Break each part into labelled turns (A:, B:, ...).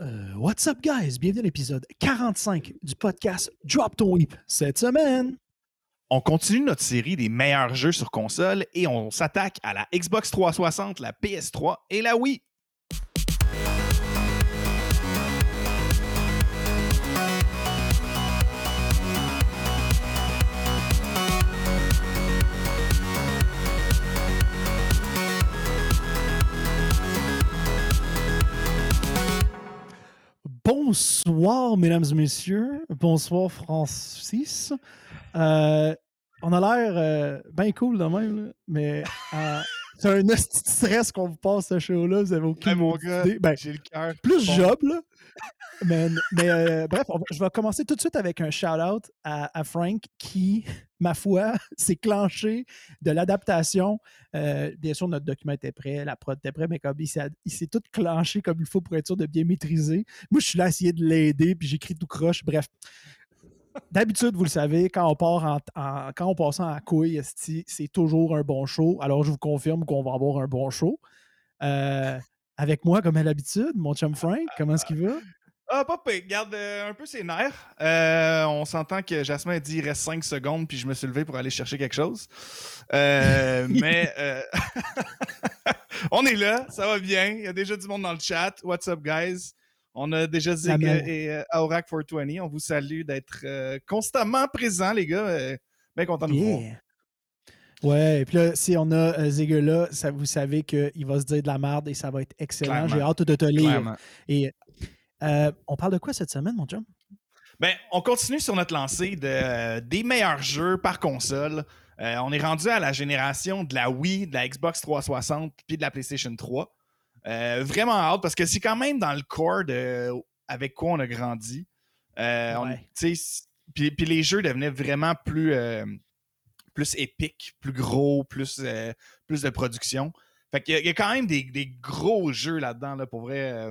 A: Euh, what's up, guys? Bienvenue à l'épisode 45 du podcast Drop Ton Whip. Cette semaine,
B: On continue notre série des meilleurs jeux sur console et on s'attaque à la Xbox 360, la PS3 et la Wii.
A: Bonsoir, mesdames et messieurs. Bonsoir, Francis. Euh, on a l'air euh, bien cool de même, mais euh, c'est un esti de stress qu'on vous passe ce show-là. Vous avez aucune
B: Hey, mon gars,
A: idée. Ben,
B: j'ai le cœur.
A: plus
B: bon.
A: job, là. Mais, mais, euh, bref, va- je vais commencer tout de suite avec un shout-out à, à Frank qui, ma foi, s'est clenché de l'adaptation. Euh, bien sûr, notre document était prêt, la prod était prêt, mais comme il s'est il s'est tout clenché comme il faut pour être sûr de bien maîtriser. Moi, je suis là à essayer de l'aider, puis j'écris tout croche. Bref. D'habitude, vous le savez, quand on part en, en- quand on passe en couille, c'est toujours un bon show. Alors, je vous confirme qu'on va avoir un bon show. Euh, avec moi, comme à l'habitude, mon chum Frank, comment est-ce qu'il va?
B: Ah, pas pire. Garde euh, un peu ses nerfs. Euh, on s'entend que Jasmin a dit il reste 5 secondes, puis je me suis levé pour aller chercher quelque chose. Euh, mais on est là, ça va bien. Il y a déjà du monde dans le chat. What's up, guys? On a déjà Zig et euh, Aurac 420. On vous salue d'être euh, constamment présents, les gars. Euh, bien content de vous voir.
A: Ouais, et puis là, si on a euh, là, ça, vous savez qu'il va se dire de la merde et ça va être excellent. J'ai hâte de te lire.
B: Clairement.
A: Et euh, on parle de quoi cette semaine, mon chum?
B: Ben, on continue sur notre lancée de, euh, des meilleurs jeux par console. On est rendu à la génération de la Wii, de la Xbox 360 puis de la PlayStation 3. Euh, vraiment hâte parce que c'est quand même dans le core de avec quoi on a grandi. Euh, puis, les jeux devenaient vraiment plus, euh, plus épiques, plus gros, plus, plus de production. Fait qu'il y, y a quand même des, des gros jeux là-dedans, là, pour vrai.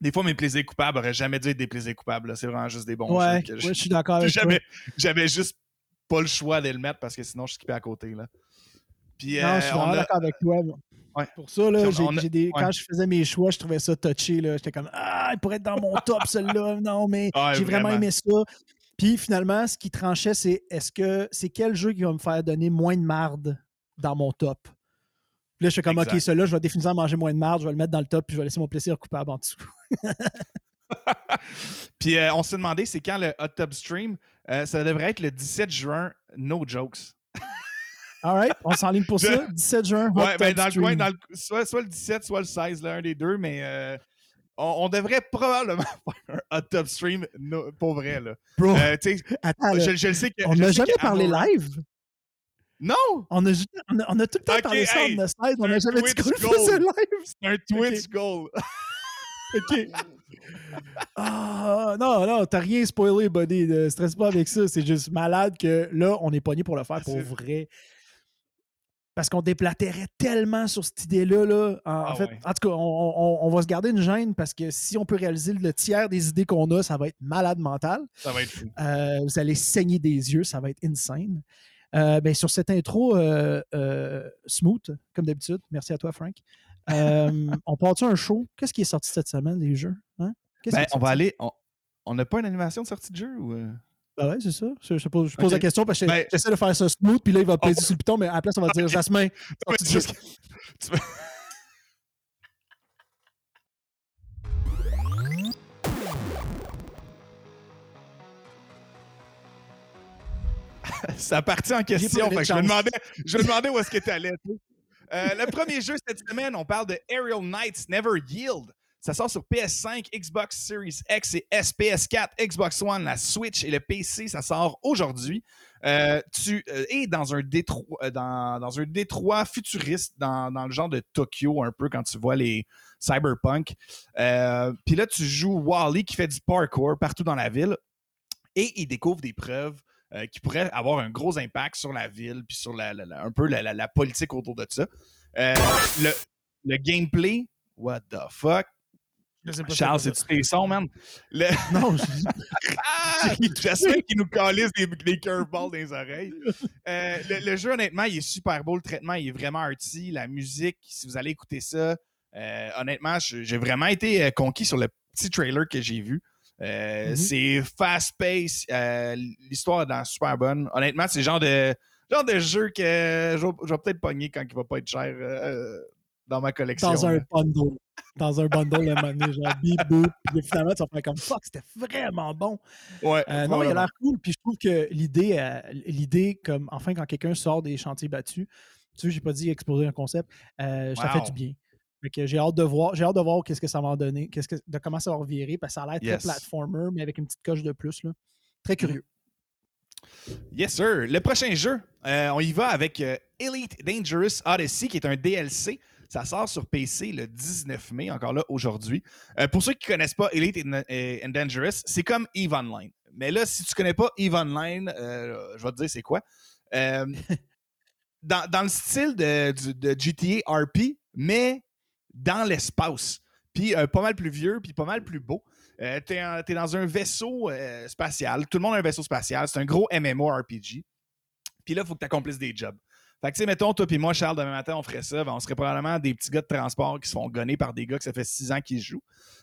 B: des fois, mes plaisirs coupables auraient jamais dû être des plaisirs coupables. C'est vraiment juste des bons
A: ouais,
B: jeux. que
A: ouais,
B: je-
A: je suis d'accord avec toi.
B: j'avais, juste pas le choix de le mettre parce que sinon je skippais à côté. Là. Puis,
A: Non,
B: euh,
A: je suis vraiment
B: a-
A: d'accord avec toi.
B: Ouais.
A: Pour ça, là, des-
B: ouais.
A: quand je faisais mes choix, je trouvais ça touché. là. J'étais comme Ah, il pourrait être dans mon top, celui-là. Non, mais
B: Ouais,
A: j'ai vraiment,
B: vraiment.
A: aimé ça. Puis finalement, ce qui tranchait, c'est est-ce que c'est quel jeu qui va me faire donner moins de marde dans mon top? Puis là, je suis comme, OK, celui-là, je vais définitivement manger moins de marde, je vais le mettre dans le top, puis je vais laisser mon plaisir coupable en dessous.
B: Puis euh, on s'est demandé c'est quand le Hot Tub Stream? Euh, ça devrait être le 17 juin, no jokes.
A: All right, on s'enligne pour ça. 17 juin,
B: Ouais, ben, dans le coin, dans le- soit, soit le 17, soit le 16, là, un des deux, mais euh, on, on devrait probablement faire un Hot Tub Stream no- pour vrai. Là.
A: Bro,
B: Euh,
A: attends,
B: je, sais que.
A: on n'a jamais parlé live?
B: Non!
A: On a, on a, on a tout le temps parlé ça the side, on n'a jamais dit qu'on faisait live.
B: C'est un Twitch goal.
A: OK. Ah, non, non, t'as rien spoilé, buddy. Ne stresse pas avec ça. C'est juste malade que là, on est pogné pour le faire pour
B: C'est-
A: vrai. Parce qu'on déplatérait tellement sur cette idée-là. Là. En, en
B: Ah
A: fait,
B: ouais.
A: en tout cas, on, on- on va se garder une gêne parce que si on peut réaliser le tiers des idées qu'on a, ça va être malade mental.
B: Ça va être fou.
A: Euh, vous allez saigner des yeux, ça va être insane. Euh, ben, sur cette intro euh, euh, smooth, comme d'habitude, merci à toi, Frank. Euh, on part-tu un show? Qu'est-ce qui est sorti cette semaine, les jeux? Hein? Qu'est-ce
B: Ben, on va aller. On on n'a pas une animation de sortie de jeu ou. Euh?
A: Ben ouais, c'est ça. Je, je pose, je pose
B: Ok.
A: la question parce que
B: Ben-
A: j'essaie de faire ça smooth, puis là, il va peser sur le piton, mais à la place, on va dire. Jasmin.
B: Ça partit en question. fait que je, me demandais, je me demandais où est-ce que tu allais. le premier jeu cette semaine, on parle de Aerial Knights Never Yield. Ça sort sur PS5, Xbox Series X et SPS4, Xbox One, la Switch et le PC. Ça sort aujourd'hui. Euh, tu euh, es dans un détroit, euh, dans, un détroit futuriste, dans, le genre de Tokyo, un peu quand tu vois les cyberpunk. Euh, Puis là, tu joues Wally qui fait du parkour partout dans la ville et il découvre des preuves euh, qui pourraient avoir un gros impact sur la ville puis sur la, un peu la, politique autour de ça. Euh, le gameplay, what the fuck? Charles,
A: c'est
B: c'est-tu tes sons, man? Le...
A: Non, je-
B: Ah! J'espère qu'il nous calisse des, des curveballs dans les oreilles. Euh, le, le jeu, honnêtement, il est super beau. Le traitement, il est vraiment arty. La musique, si vous allez écouter ça, euh, honnêtement, j'ai vraiment été euh, conquis sur le petits trailers que j'ai vus. Euh,
A: Mhm.
B: C'est fast-pace. euh, L'histoire est dans super bonne. Honnêtement, c'est le genre de, genre de jeu que je vais, peut-être pogner quand il va pas être cher euh, dans ma collection.
A: Dans un bundle. Dans un bundle, à un moment donné, genre bip boop. Puis finalement, tu vas faire comme fuck, c'était vraiment bon.
B: Ouais,
A: Euh, non, il a l'air cool. Puis je trouve que l'idée, euh, l'idée comme enfin, quand quelqu'un sort des chantiers battus, tu sais, j'ai pas dit exploser un concept, euh, ça fait du bien. Fait que j'ai hâte de voir, j'ai hâte de voir qu'est-ce que ça va en donner, qu'est-ce que, de comment ça va revirer, parce que ça a l'air
B: Yes.
A: très platformer, mais avec une petite coche de plus. Là. Très curieux.
B: Yes, sir. Le prochain jeu, on y va avec Elite Dangerous Odyssey, qui est un DLC. Ça sort sur PC le 19 mai, encore là, aujourd'hui. Euh, pour ceux qui ne connaissent pas Elite and, Dangerous, c'est comme EVE Online. Mais là, si tu ne connais pas EVE Online, euh, je vais te dire c'est quoi. Euh, dans, dans le style de, GTA RP, mais dans l'espace. Puis pas mal plus vieux, puis pas mal plus beau. T'es, en- t'es dans un vaisseau spatial. Tout le monde a un vaisseau spatial. C'est un gros MMORPG. Puis là, il faut que tu accomplisses des jobs. Fait que, tu sais, mettons, toi puis moi, Charles, demain matin, on ferait ça. ben, on serait probablement des petits gars de transport qui se font gonner par des gars que ça fait six ans qu'ils jouent.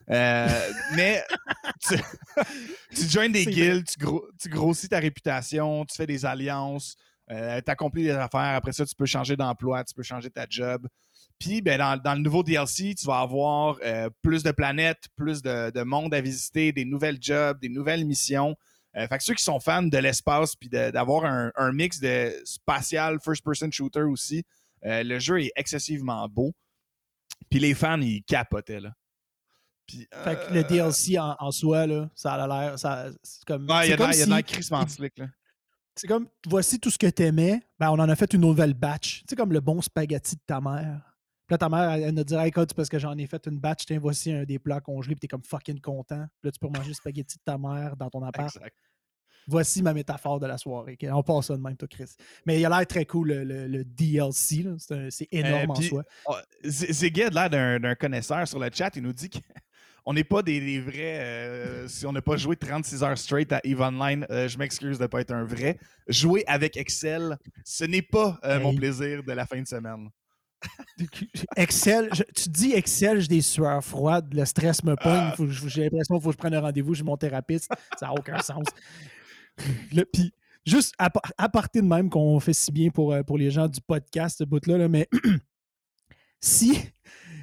B: Euh, mais tu, tu joins des tu, gros- tu grossis ta réputation, tu fais des alliances, euh, tu accomplis des affaires. Après ça, tu peux changer d'emploi, tu peux changer ta job. Puis, ben, dans, dans le nouveau DLC, tu vas avoir euh, plus de planètes, plus de, de monde à visiter, des nouvelles jobs, des nouvelles missions. Euh, fait que ceux qui sont fans de l'espace puis d'avoir un, un mix de spatial, first-person shooter aussi, euh, le jeu est excessivement beau. Puis les fans, ils capotaient, là.
A: Fait que le
B: euh,
A: DLC en, en soi, là, ça a l'air. C'est comme.
B: Ouais, il y
A: c'est
B: a de l'air- crissement slick, là.
A: C'est comme, voici tout ce que t'aimais, ben on en a fait une nouvelle batch. Sais, comme le bon spaghetti de ta mère. Là, ta mère, elle, elle nous dirait, écoute, c'est parce que j'en ai fait une batch, tiens, voici un des plats congelés, puis t'es comme fucking content. Puis là, tu peux manger le spaghetti de ta mère dans ton appart.
B: Exact.
A: Voici ma métaphore de la soirée. On passe ça de même, toi, Chris. Mais il a l'air très cool, le, le- le DLC. C'est C'est énorme en soi.
B: Oh, Ziggy a l'air d'un connaisseur sur le chat. Il nous dit qu'on n'est pas des, des vrais. euh, si on n'a pas joué 36 heures straight à EVE Online, euh, je m'excuse de ne pas être un vrai. Jouer avec Excel, ce n'est pas euh, mon
A: Hey.
B: plaisir de la fin de semaine.
A: Excel, je- tu dis Excel, j'ai des sueurs froides, le stress me pogne,
B: Ah.
A: j'ai l'impression qu'il faut que je prenne un rendez-vous chez mon thérapeute. Ça n'a aucun sens. Le- Puis, juste à, à partir de même qu'on fait si bien pour, euh, pour les gens du podcast, ce bout-là, là, mais si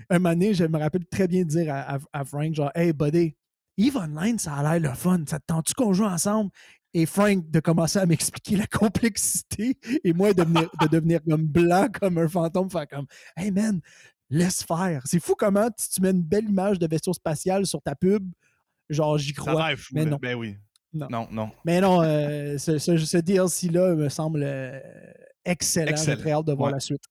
A: un moment donné, je me rappelle très bien de dire à, à- à Frank, genre, Hey, buddy, Eve Online, ça a l'air le fun. Ça te tente-tu qu'on joue ensemble? Et Frank de commencer à m'expliquer la complexité et moi de devenir, de devenir comme blanc comme un fantôme, faire comme Hey man, laisse faire. C'est fou comment si tu mets une belle image de vaisseau spatial sur ta pub, genre j'y crois.
B: fou.
A: mais non.
B: Ben oui.
A: Non.
B: Non, non.
A: Mais non, euh, ce, ce- ce DLC-là me semble euh, excellent. J'ai
B: Excellent.
A: très hâte de voir
B: Ouais.
A: la suite.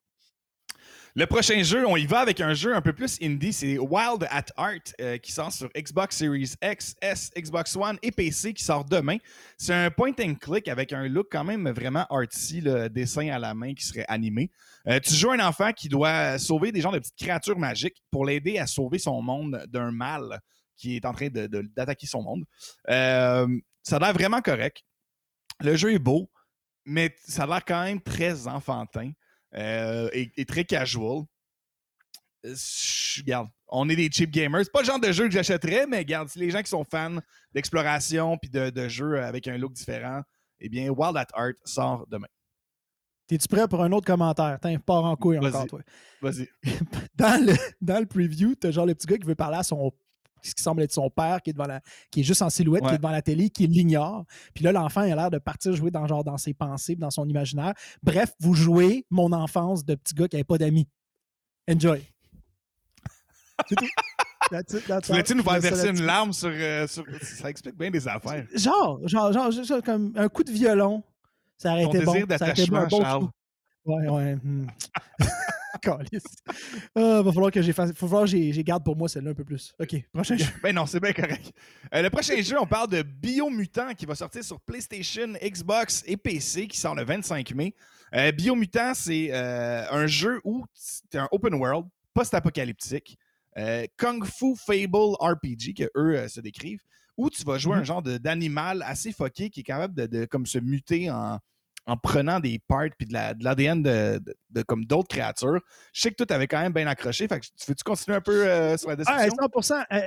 B: Le prochain jeu, on y va avec un jeu un peu plus indie, c'est Wild at Art euh, qui sort sur Xbox Series X, S, Xbox One et PC qui sort demain. C'est un point and click avec un look quand même vraiment artsy, le dessin à la main qui serait animé. Euh, tu joues un enfant qui doit sauver des genres de petites créatures magiques pour l'aider à sauver son monde d'un mal qui est en train d'attaquer son monde. Euh, ça a l'air vraiment correct. Le jeu est beau, mais ça a l'air quand même très enfantin euh, et, et très casual. Euh, je- Regarde, on est des cheap gamers. C'est pas le genre de jeu que j'achèterais, mais regarde, si les gens qui sont fans d'exploration puis de, de jeux avec un look différent, eh bien, Wild at Art sort demain.
A: T'es-tu prêt pour un autre commentaire? Pars en couille encore, toi.
B: Vas-y.
A: Dans le, dans le preview, t'as genre le petit gars qui veut parler à son ce qui semble être son père, qui est devant la, qui est juste en silhouette, qui
B: Ouais.
A: est devant la télé, qui l'ignore. Puis là, l'enfant il a l'air de partir jouer dans genre dans ses pensées, dans son imaginaire. Bref, vous jouez mon enfance de petit gars qui n'avait pas d'amis. Enjoy. C'est tout. That's it, that's
B: Tu voulais-tu nous faire verser une larme sur, euh, sur- Ça explique bien des affaires.
A: Genre, genre, genre, comme un coup de violon. Ça aurait
B: Ton
A: été bon. Ça aurait été un bon
B: Charles.
A: coup. Ouais, ouais. hmm. Ah, va falloir que j'ai fasse- faut falloir que j'ai garde pour moi celle-là un peu plus. OK, prochain jeu.
B: Ben non, c'est bien correct. Euh, le prochain jeu, on parle de Biomutant qui va sortir sur PlayStation, Xbox et PC qui sort le 25 mai. Euh, Biomutant, c'est euh, un jeu où c'est un open world, post-apocalyptique, euh, Kung Fu Fable RPG, que eux euh, se décrivent, où tu vas jouer un
A: Mhm.
B: genre d'animal assez foqué qui est capable de, de comme se muter en, en prenant des parts puis de l'ADN de, de, comme d'autres créatures. Je sais que toi, tu avais quand même bien accroché. Fait que, veux-tu continuer un peu euh, sur la description?
A: Ah, 100 euh,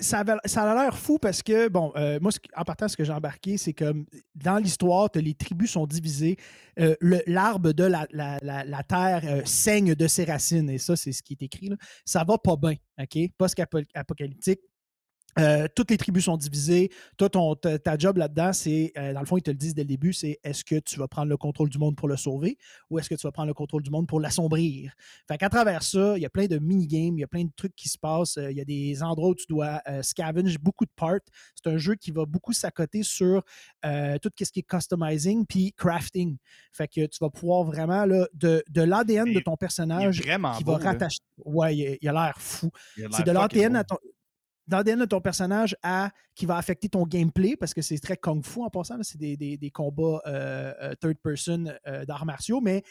A: ça, ça, a l'air fou parce que, bon, euh, moi, en partant, ce que j'ai embarqué, c'est que dans l'histoire, les tribus sont divisées. L'arbre de la, la, terre saigne de ses racines. Et ça, c'est ce qui est écrit. Là. Ça va pas bien, OK? Post-apocalyptique euh, toutes les tribus sont divisées. Toi, ton, ta, job là-dedans, c'est, euh, dans le fond, ils te le disent dès le début, c'est est-ce que tu vas prendre le contrôle du monde pour le sauver ou est-ce que tu vas prendre le contrôle du monde pour l'assombrir? Fait qu'à travers ça, il y a plein de mini-games, il y a plein de trucs qui se passent. Euh, il y a des endroits où tu dois scavenge beaucoup de parts. C'est un jeu qui va beaucoup s'accoter sur tout ce qui est customizing puis crafting. Fait que tu vas pouvoir vraiment, là, de, de l'ADN de ton personnage qui va rattacher. Ouais, il, a l'air fou. C'est de l'ADN à ton l'ADN de ton personnage qui va affecter ton gameplay, parce que c'est très kung fu en passant, c'est des, combats euh, euh, third person euh, d'arts martiaux, mais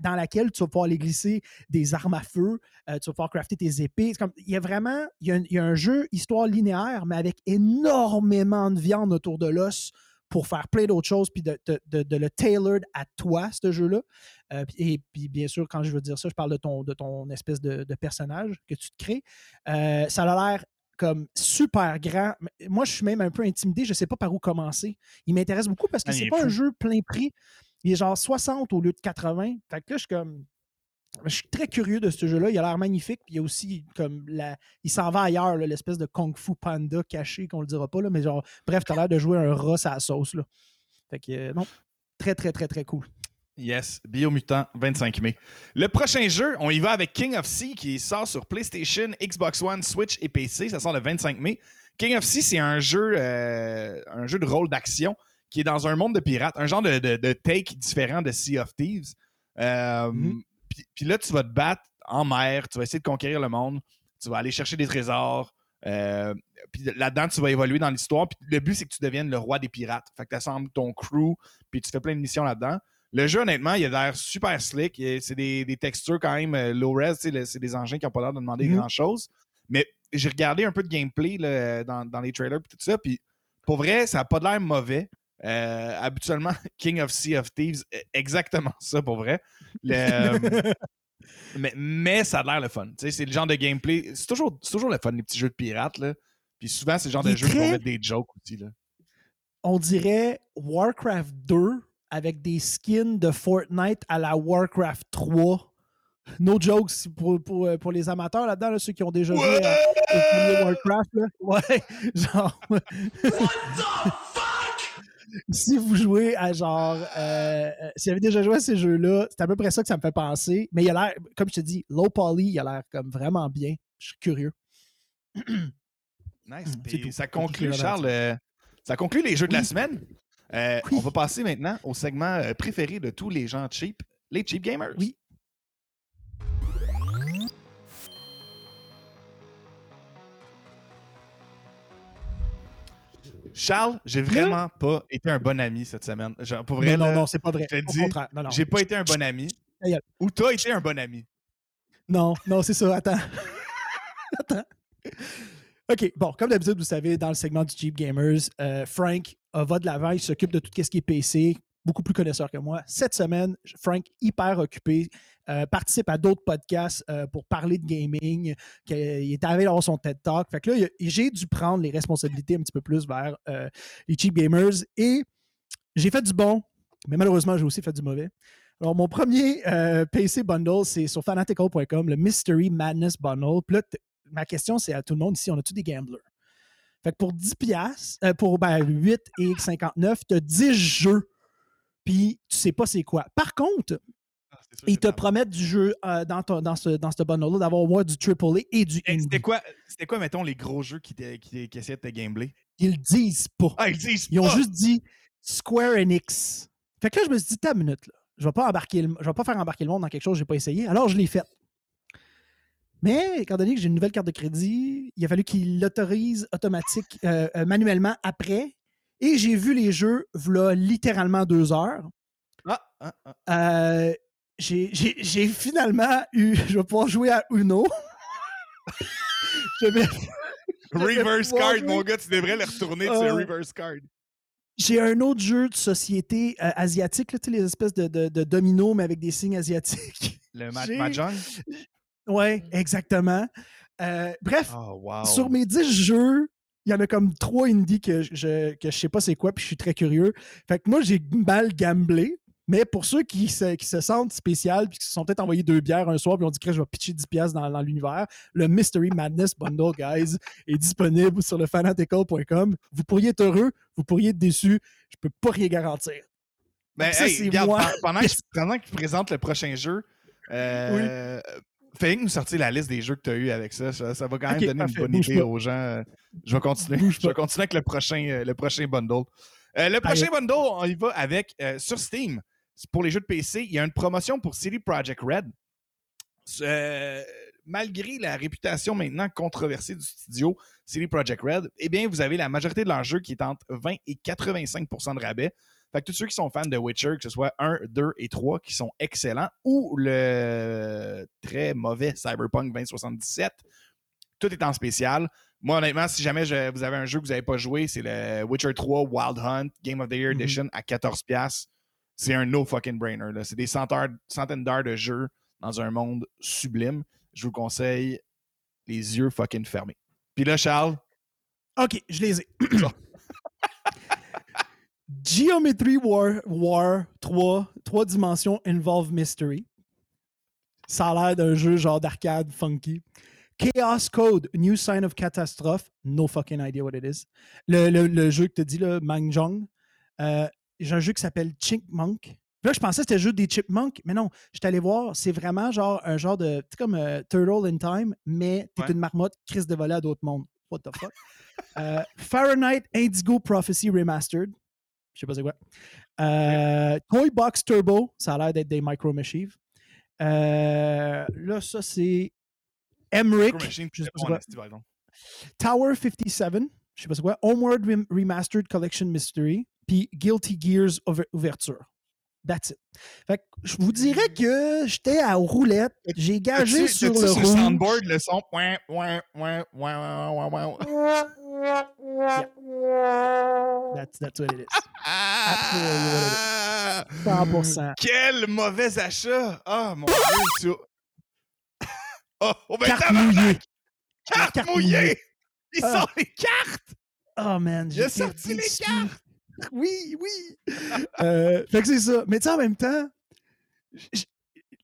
A: dans laquelle tu vas pouvoir aller glisser des armes à feu, tu vas pouvoir crafter tes épées. Il y a vraiment il y a, un jeu histoire linéaire, mais avec énormément de viande autour de l'os pour faire plein d'autres choses, puis de, le tailored à toi, ce jeu-là. et puis, bien sûr, quand je veux dire ça, je parle de ton, de ton espèce de, personnage que tu te crées. ça a l'air comme super grand. Moi, je suis même un peu intimidé. Je ne sais pas par où commencer. Il m'intéresse beaucoup parce que ah, c'est pas un jeu plein prix. Il est genre 60 au lieu de 80. Fait que là, je suis comme. Je suis très curieux de ce jeu-là. Il a l'air magnifique. Puis il y a aussi comme la. Il s'en va ailleurs, l'espèce de Kung Fu Panda caché qu'on le dira pas. Là, mais genre, bref, tu as l'air de jouer un rat à la sauce. Là. Fait que euh, non. Très, très, très, très cool.
B: Yes, Biomutant, 25 mai. Le prochain jeu, on y va avec King of Sea qui sort sur PlayStation, Xbox One, Switch et PC. Ça sort le 25 mai. King of Sea, c'est un jeu, euh, un jeu de rôle d'action qui est dans un monde de pirates, un genre de, take différent de Sea of Thieves. Euh, mm-hmm. Puis là, tu vas te battre en mer, tu vas essayer de conquérir le monde, tu vas aller chercher des trésors. Euh, puis là-dedans, tu vas évoluer dans l'histoire. Puis le but, c'est que tu deviennes le roi des pirates. Fait que tu assembles ton crew, puis tu fais plein de missions là-dedans. Le jeu, honnêtement, il a l'air super slick. C'est des, textures quand même euh, low res. C'est des engins qui n'ont pas l'air de demander mhm. grand-chose. Mais j'ai regardé un peu de gameplay dans, les trailers et tout ça. Puis pour vrai, ça n'a pas l'air mauvais. Euh, habituellement, King of Sea of Thieves, e, exactement ça pour vrai. Euh, mais, ça a l'air le fun. C'est le genre de gameplay. C'est toujours, toujours le fun, les petits jeux de pirates. Là. Puis souvent, c'est le genre de jeux qui vont mettre des jokes aussi. Là.
A: On dirait Warcraft 2 avec des skins de Fortnite à la Warcraft 3. No jokes pour, pour, euh, pour les amateurs là-dedans, ceux qui ont déjà joué à, Warcraft. Ouais, genre. What the fuck? si vous jouez à genre. Euh, euh, si vous avez déjà joué à ces jeux-là, c'est à peu près ça que ça me fait penser. Mais il a l'air, comme je te dis, low poly, il a l'air comme vraiment bien. Je suis curieux.
B: nice. ça conclut, Charles, ça conclut les jeux de la semaine. Euh, on va passer maintenant au segment euh, préféré de tous les gens cheap, les cheap gamers.
A: Oui.
B: Charles, j'ai vraiment pas été un bon ami cette semaine. pour vrai,
A: non, non, c'est pas vrai.
B: j'ai pas été un bon ami. Ou t'as été un bon ami?
A: Non, non, c'est ça. Attends. Attends. OK, bon, comme d'habitude, vous savez, dans le segment du Cheap Gamers, euh, Frank va de l'avant, il s'occupe de tout ce qui est PC, beaucoup plus connaisseur que moi. Cette semaine, Frank, hyper occupé, euh, participe à d'autres podcasts pour parler de gaming. il est arrivé dans son TED Talk. Fait que là, j'ai dû prendre les responsabilités un petit peu plus vers les Cheap Gamers et j'ai fait du bon, mais malheureusement, j'ai aussi fait du mauvais. Alors, mon premier PC bundle, c'est sur fanatical.com, le Mystery Madness Bundle. Puis là, ma question, c'est à tout le monde ici, on a tous des gamblers? Fait que pour 10 piastres, euh, pour ben, 8 et 59, tu as 10 jeux, puis tu sais pas c'est quoi. Par contre, ah, ils te promettent du jeu euh, dans, dans ce, dans ce bundle-là, d'avoir au moins du AAA et du.
B: C'était quoi, quoi, mettons, les gros jeux qui, qui, qui essaient de te gambler?
A: Ils le disent pas.
B: Ah, ils disent
A: Ils ont juste dit Square Enix. Fait que là, je me suis dit, ta minute, là. Je vais pas embarquer je vais pas faire embarquer le monde dans quelque chose que j'ai pas essayé. Alors, je l'ai fait. Mais étant donné que j'ai une nouvelle carte de crédit, il a fallu qu'il l'autorise automatique, euh, euh, manuellement après. Et j'ai vu les jeux, voilà littéralement deux heures.
B: Ah, ah, ah.
A: Euh, j'ai finalement eu. Je vais pouvoir jouer à Uno.
B: je vais, reverse card, mon gars, tu devrais le retourner, c'est reverse card.
A: J'ai un autre jeu de société euh, asiatique, là, les espèces de, de, de dominos, mais avec des signes asiatiques.
B: Le Mahjong?
A: Oui, exactement. Euh, bref,
B: oh,
A: sur mes 10 jeux, il y en a comme trois indies que je, que je sais pas c'est quoi, puis je suis très curieux. Fait que moi, j'ai mal gamblé. Mais pour ceux qui se, qui se sentent spécial puis qui se sont peut-être envoyés deux bières un soir puis ont dit que je vais pitcher 10$ dans, dans l'univers, le Mystery Madness Bundle, guys, est disponible sur le fanatical.com. Vous pourriez être heureux, vous pourriez être déçu. Je peux pas rien garantir.
B: Mais c'est moi. pendant qu'il qu présente le prochain jeu, euh, Fais nous sortir la liste des jeux que tu as eu avec ça. ça. va quand même donner une bonne idée aux gens. Je vais continuer. je vais continuer avec le prochain, euh, le prochain bundle. Euh, le prochain bundle, on y va avec euh, sur Steam. Pour les jeux de PC, il y a une promotion pour City Project Red. malgré la réputation maintenant controversée du studio City Project Red, eh bien, vous avez la majorité de leurs jeux qui est entre 20 et 85% de rabais. Fait que tous ceux qui sont fans de Witcher, que ce soit 1, 2 et 3, qui sont excellents, ou le très mauvais Cyberpunk 2077, tout est en spécial. Moi, honnêtement, si jamais vous avez un jeu que vous n'avez pas joué, c'est le Witcher 3 Wild Hunt Game of the Year mm-hmm. Edition à 14$. C'est un no fucking brainer. C'est des centaines d'heures de jeu dans un monde sublime. Je vous conseille les yeux fucking fermés. Puis là, Charles?
A: OK, je les ai. Geometry War, War 3, 3 dimensions Involve Mystery. Ça a l'air d'un jeu genre d'arcade funky. Chaos Code, New Sign of Catastrophe. No fucking idea what it is. Le, le, jeu que tu dis, là, Mangjong. Euh, j'ai un jeu qui s'appelle Chinkmonk. Là, je pensais que c'était le jeu des Chipmunks, mais non, je suis allé voir, c'est vraiment genre un genre de. Tu comme euh, Turtle in Time, mais t'es une marmotte, crise de voler à d'autres mondes. What the fuck? Euh, Fahrenheit Indigo Prophecy Remastered. Je sais pas c'est quoi. Euh, Toy Box Turbo, ça a l'air d'être des Micro Machines. Euh, là, ça, c'est Emmerich. Tower 57, je sais pas c'est quoi. Homeward Remastered Collection Mystery. Puis Guilty Gears Ouverture. That's it. Fait que je vous dirais que j'étais à roulette. J'ai gagé sur le rouge.
B: soundboard, le son.
A: That's, that's what it is. 100%.
B: Quel mauvais achat! Oh mon Dieu! oh, oh ben
A: carte mouillée!
B: Carte, carte mouillée! Ils ah. sont les cartes!
A: Oh man,
B: j'ai sorti les cartes!
A: Oui, oui! euh, fait que c'est ça. Mais tu sais, en même temps,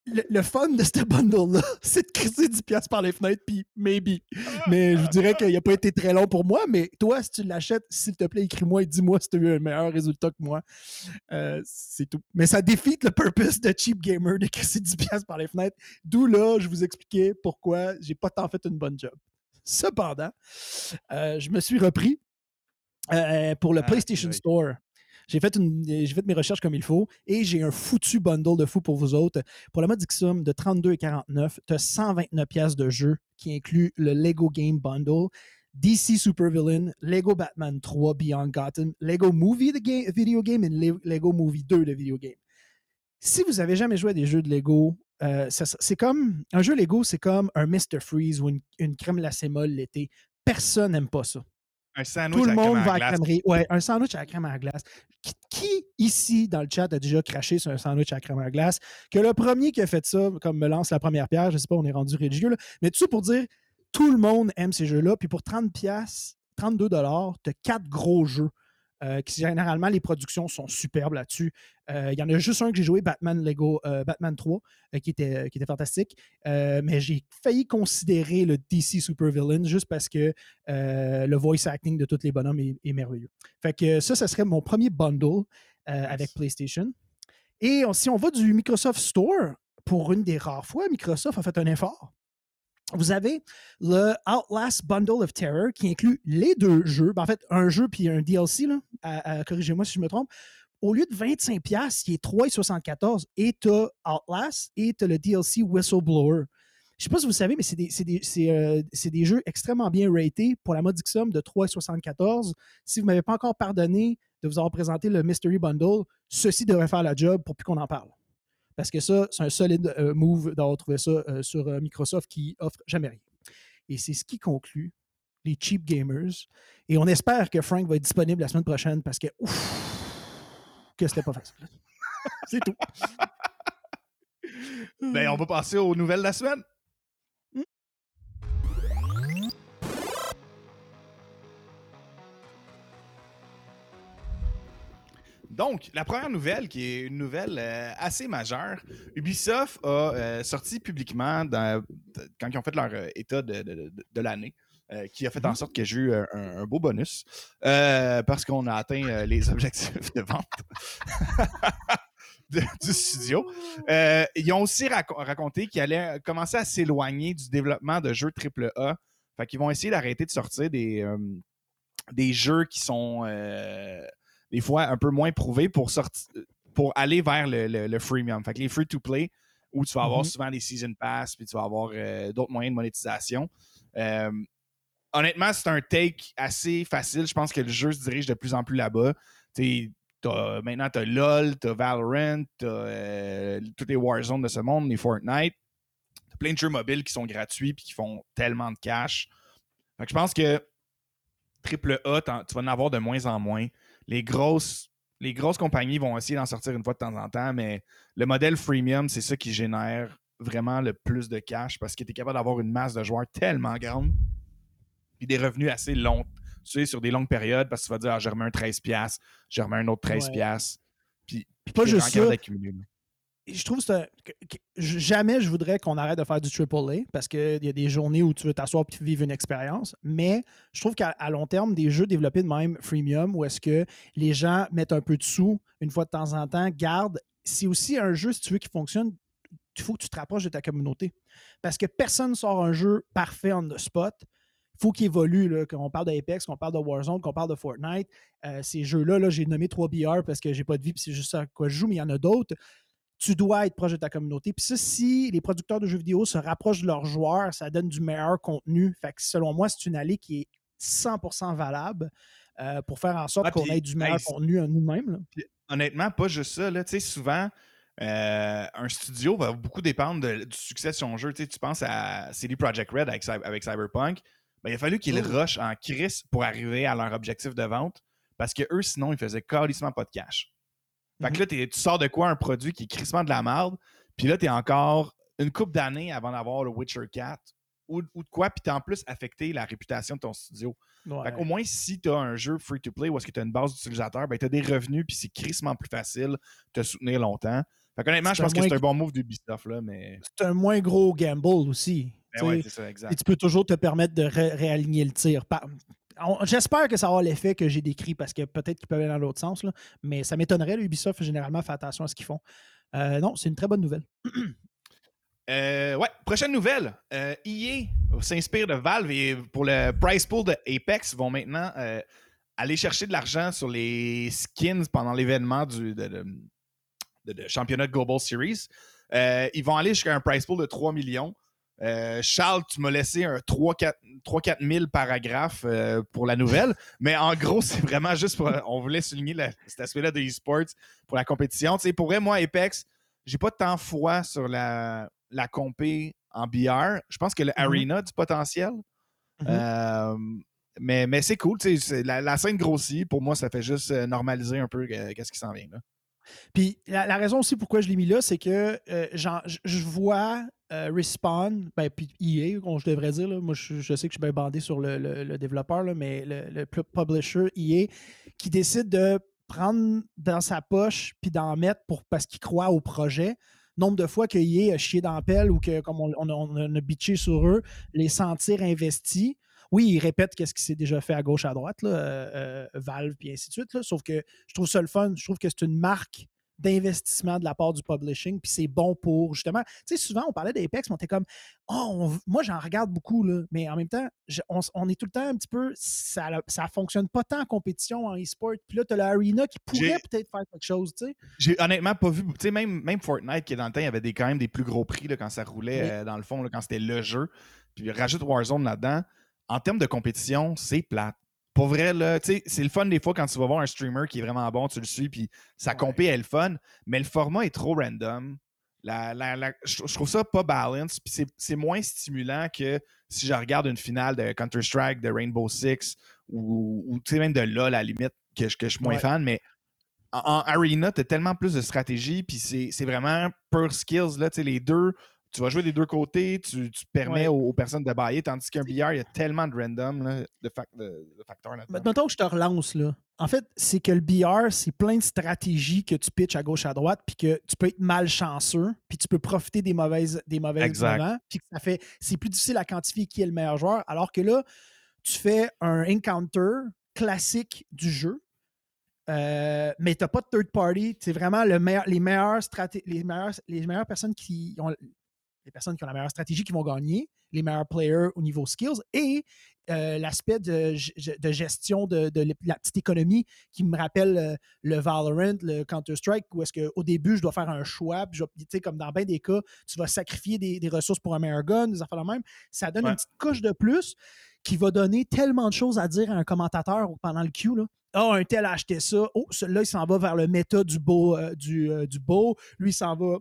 A: le, fun de ce bundle-là, c'est de crisser 10$ par les fenêtres, puis maybe. Mais je vous dirais qu'il n'a pas été très long pour moi. Mais toi, si tu l'achètes, s'il te plaît, écris-moi et dis-moi si tu as eu un meilleur résultat que moi. Euh, c'est tout. Mais ça défie le purpose de Cheap Gamer de crisser 10$ par les fenêtres. D'où là, je vous expliquais pourquoi j'ai pas tant fait une bonne job. Cependant, euh, je me suis repris euh, pour le ah, PlayStation Store. J'ai fait, fait mes recherches comme il faut et j'ai un foutu bundle de fou pour vous autres. Pour la modique somme de 32,49, tu as 129 pièces de jeu qui inclut le Lego Game Bundle, DC Super Villain, Lego Batman 3 Beyond Gotham, Lego Movie the game, Video Game et Lego Movie 2 de Video Game. Si vous avez jamais joué à des jeux de Lego, euh, c'est comme un jeu Lego, c'est comme un Mr. Freeze ou une, une crème glacée molle l'été. Personne n'aime pas ça.
B: Un sandwich Tout le monde va à la crème
A: Ouais, un sandwich à la crème à glace. Qui, ici, dans le chat, a déjà craché sur un sandwich à la crème à glace? Que le premier qui a fait ça, comme me lance la première pierre, je sais pas, on est rendu religieux, là. mais tout ça pour dire, tout le monde aime ces jeux-là. Puis pour 30 pièces 32 dollars, tu as quatre gros jeux. Euh, qui, généralement, les productions sont superbes là-dessus. Euh, il y en a juste un que j'ai joué, Batman Lego, euh, Batman 3, qui, était, qui était fantastique. mais j'ai failli considérer le DC Super Villain juste parce que le voice acting de tous les bonhommes est, merveilleux. Fait que ça, ça serait mon premier bundle avec PlayStation. Et si on va du Microsoft Store, pour une des rares fois, Microsoft a fait un effort vous avez le Outlast Bundle of Terror qui inclut les deux jeux. Ben, en fait, un jeu puis un DLC, corrigez-moi si je me trompe. Au lieu de 25$, qui est 3,74$, et tu as Outlast et tu as le DLC Whistleblower. Je ne sais pas si vous savez, mais c'est des, euh, des, jeux extrêmement bien ratés pour la modique somme de 3,74$. Si vous ne m'avez pas encore pardonné de vous avoir présenté le Mystery Bundle, ceci devrait faire la job pour plus qu'on en parle. Parce que ça, c'est un solide euh, move d'avoir trouvé ça euh, sur euh, Microsoft qui offre jamais rien. Et c'est ce qui conclut les cheap gamers. Et on espère que Frank va être disponible la semaine prochaine parce que ouf, que c'était pas facile. C'est tout.
B: ben, on va passer aux nouvelles de la semaine. Donc, la première nouvelle, qui est une nouvelle euh, assez majeure, Ubisoft a euh, sorti publiquement, quand ils ont fait leur euh, état de, l'année, qui a fait en mhm. sorte que j'ai eu un, beau bonus, parce qu'on a atteint les objectifs de vente du studio. ils ont aussi raconté qu'ils allaient commencer à s'éloigner du développement de jeux AAA. Fait qu'ils vont essayer d'arrêter de sortir des, des jeux qui sont des fois un peu moins prouvé pour sortir pour aller vers le, freemium. Fait que les free-to-play, où tu vas avoir mm-hmm. souvent des season pass, puis tu vas avoir euh, d'autres moyens de monétisation. Euh, honnêtement, c'est un take assez facile. Je pense que le jeu se dirige de plus en plus là-bas. maintenant, tu as LOL, tu as Valorant, tu as euh, toutes les Warzone de ce monde, les Fortnite. Tu as plein de jeux mobiles qui sont gratuits et qui font tellement de cash. Fait que je pense que AAA, tu vas en avoir de moins en moins les grosses, les grosses compagnies vont essayer d'en sortir une fois de temps en temps, mais le modèle freemium, c'est ça qui génère vraiment le plus de cash parce que tu es capable d'avoir une masse de joueurs tellement grande et des revenus assez longs. Tu sais, sur des longues périodes, parce que tu vas dire, ah, j'ai remis un 13$, j'ai remis un autre 13$. Puis,
A: puis pas juste ça je trouve que, jamais je voudrais qu'on arrête de faire du AAA parce qu'il y a des journées où tu veux t'asseoir et vivre une expérience. Mais je trouve qu'à long terme, des jeux développés de même freemium où est-ce que les gens mettent un peu de sous une fois de temps en temps, gardent. C'est aussi un jeu, si tu veux, qui fonctionne. Il faut que tu te rapproches de ta communauté. Parce que personne ne sort un jeu parfait on the spot faut qu'il évolue. Quand on parle d'Apex, qu'on parle de Warzone, qu'on parle de Fortnite, euh, ces jeux-là, -là, j'ai nommé 3 BR parce que j'ai pas de vie, puis c'est juste ça à quoi je joue, mais il y en a d'autres tu dois être proche de ta communauté. Puis ça, si les producteurs de jeux vidéo se rapprochent de leurs joueurs, ça donne du meilleur contenu. Fait que selon moi, c'est une allée qui est 100% valable euh, pour faire en sorte qu'on ait du meilleur contenu à nous-mêmes.
B: Honnêtement, pas juste ça. Là. Souvent, euh, un studio va beaucoup dépendre du succès de son jeu. tu penses à CD Projekt Red avec, Cyberpunk. Ben, il a fallu qu'ils oh. rushent en crise pour arriver à leur objectif de vente parce que eux, sinon, ils faisaient carrément pas de cash. Fait que mhm. là, tu sors de quoi un produit qui est crissement de la merde, puis là, tu es encore une couple d'années avant d'avoir le Witcher 4 ou, de quoi, puis tu en plus affecté la réputation de ton studio. Fait qu'au moins, si tu as un jeu free-to-play ou est-ce que tu as une base d'utilisateurs, ben, tu as des revenus, puis c'est crissement plus facile de te soutenir longtemps. Fait qu'honnêtement, je pense que c'est un bon move d'Ubisoft, là, mais...
A: C'est un moins gros gamble aussi.
B: Ben c'est ça, exact.
A: Et tu peux toujours te permettre de réaligner le tir. J'espère que ça aura l'effet que j'ai décrit parce que peut-être qu'ils peuvent aller dans l'autre sens, là, mais ça m'étonnerait. Ubisoft, généralement, fait attention à ce qu'ils font. Euh, non, c'est une très bonne nouvelle.
B: Euh, ouais, prochaine nouvelle. Euh, EA s'inspire de Valve et pour le price pool de Apex vont maintenant aller chercher de l'argent sur les skins pendant l'événement du de, championnat Global Series. ils vont aller jusqu'à un price pool de 3 millions. Euh, Charles, tu m'as laissé un 3-4 000 paragraphes euh, pour la nouvelle, mais en gros, c'est vraiment juste pour. On voulait souligner cet aspect-là de e-sports pour la compétition. Tu sais, pour vrai, moi, Apex, j'ai pas tant foi sur la, la compé en BR. Je pense que le. Arena a du potentiel. Mm-hmm. Euh, mais, mais c'est cool. La, la, scène grossit. Pour moi, ça fait juste normaliser un peu qu'est-ce qui s'en vient là.
A: Puis la, raison aussi pourquoi je l'ai mis là, c'est que je vois euh, Respawn, ben, puis EA, je devrais dire, moi je, sais que je suis bien bandé sur le, développeur, mais le, publisher EA, qui décide de prendre dans sa poche puis d'en mettre pour, parce qu'il croit au projet. Nombre de fois que EA a chié dans la pelle ou que, comme on, a bitché sur eux, les sentir investis. Oui, ils répètent qu'est-ce qui s'est déjà fait à gauche, à droite, là, euh, euh, Valve, puis ainsi de suite. sauf que je trouve ça le fun. Je trouve que c'est une marque d'investissement de la part du publishing, puis c'est bon pour justement. Tu sais, souvent, on parlait d'Apex, mais on était comme, oh, moi, j'en regarde beaucoup, là, mais en même temps, on, est tout le temps un petit peu, ça ne fonctionne pas tant en compétition en e-sport. Puis là, tu as l'Arena qui pourrait peut-être faire quelque chose, tu sais.
B: J'ai honnêtement pas vu, tu sais, même, même Fortnite, qui dans le temps, il y avait des, quand même des plus gros prix là, quand ça roulait, euh, dans le fond, quand c'était le jeu. Puis rajoute Warzone là-dedans. En termes de compétition, c'est plate. Pour vrai, là, c'est le fun des fois quand tu vas voir un streamer qui est vraiment bon, tu le suis, puis sa compé est le fun, mais le format est trop random. La, je, trouve ça pas balance, puis c'est moins stimulant que si je regarde une finale de Counter-Strike, de Rainbow Six, ou, ou même de LoL à la limite, que, je, que je suis moins fan, mais en, Arena, tu as tellement plus de stratégie, puis c'est vraiment pure skills. Là, les deux, tu vas jouer des deux côtés, tu, permets aux, personnes de bailler, tandis qu'un billard, il y a tellement de random, là, de, facteurs là
A: Mettons que je te relance, là. En fait, c'est que le billard, c'est plein de stratégies que tu pitches à gauche, à droite, puis que tu peux être malchanceux, puis tu peux profiter des mauvaises, des mauvaises moments, puis ça fait, c'est plus difficile à quantifier qui est le meilleur joueur, alors que là, tu fais un encounter classique du jeu, euh, mais tu n'as pas de third party. C'est vraiment le meilleur, les, meilleurs les, meilleurs, les meilleures personnes qui ont les personnes qui ont la meilleure stratégie qui vont gagner, les meilleurs players au niveau skills et euh, l'aspect de, gestion de, la petite économie qui me rappelle euh, le Valorant, le Counter-Strike, où est-ce qu'au début, je dois faire un choix, puis je, comme dans bien des cas, tu vas sacrifier des, ressources pour un meilleur gun, des affaires de même. Ça donne une petite couche de plus qui va donner tellement de choses à dire à un commentateur pendant le queue. Là. Ah, oh, un tel a acheté ça. Oh, celui-là, il s'en va vers le méta du beau. Euh, du, du beau. Lui, il s'en va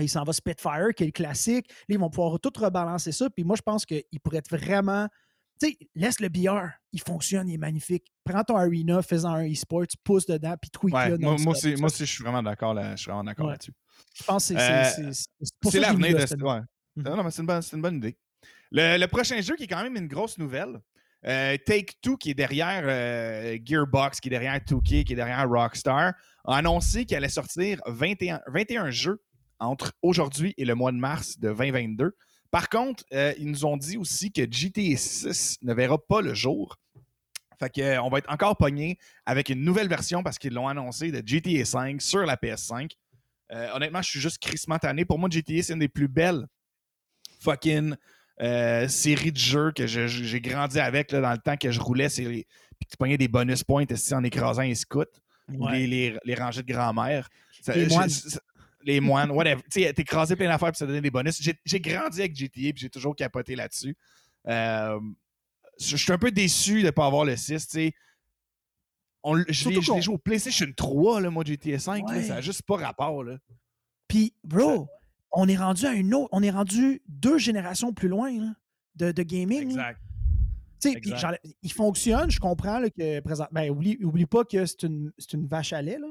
A: il s'en va Spitfire, qui est le classique. Là, ils vont pouvoir tout rebalancer ça. Puis moi, je pense qu'il pourrait être vraiment. Tu sais, laisse le BR. Il fonctionne, il est magnifique. Prends ton arena, fais-en un e-sport, pousse dedans, puis tweak
B: ouais, Moi, moi, aussi, moi je suis vraiment d'accord là, là-dessus.
A: Je pense que
B: c'est l'avenir de cette. Ouais. Mhm. Non, mais c'est une, bonne, une bonne idée. Le, le, prochain jeu qui est quand même une grosse nouvelle, euh, Take-Two, qui est derrière euh, Gearbox, qui est derrière 2K, qui est derrière Rockstar, a annoncé qu'elle allait sortir 21, 21 jeux entre aujourd'hui et le mois de mars de 2022. Par contre, euh, ils nous ont dit aussi que GTA 6 ne verra pas le jour. Fait qu'on euh, va être encore pogné avec une nouvelle version parce qu'ils l'ont annoncé de GTA 5 sur la PS5. Euh, honnêtement, je suis juste crissement tanné. Pour moi, GTA, c'est une des plus belles fucking séries de jeux que j'ai grandi avec dans le temps que je roulais. Puis tu pognais des bonus points en écrasant les scouts ou les, rangées de grand-mère les moines, whatever. Tu sais, écrasé plein d'affaires puis ça donnait des bonus. J'ai grandi avec GTA puis j'ai toujours capoté là-dessus. Euh, je suis un peu déçu de ne pas avoir le 6. Tu sais. je l'ai joué au PlayStation 3, là, moi, GTA 5. ça n'a juste pas rapport. Là.
A: Puis, bro, on est rendu à une autre. On est rendu deux générations plus loin de, de, gaming. Exact. il fonctionne, je comprends que présent. Ben, oublie, oublie pas que c'est une, une vache à lait. Là.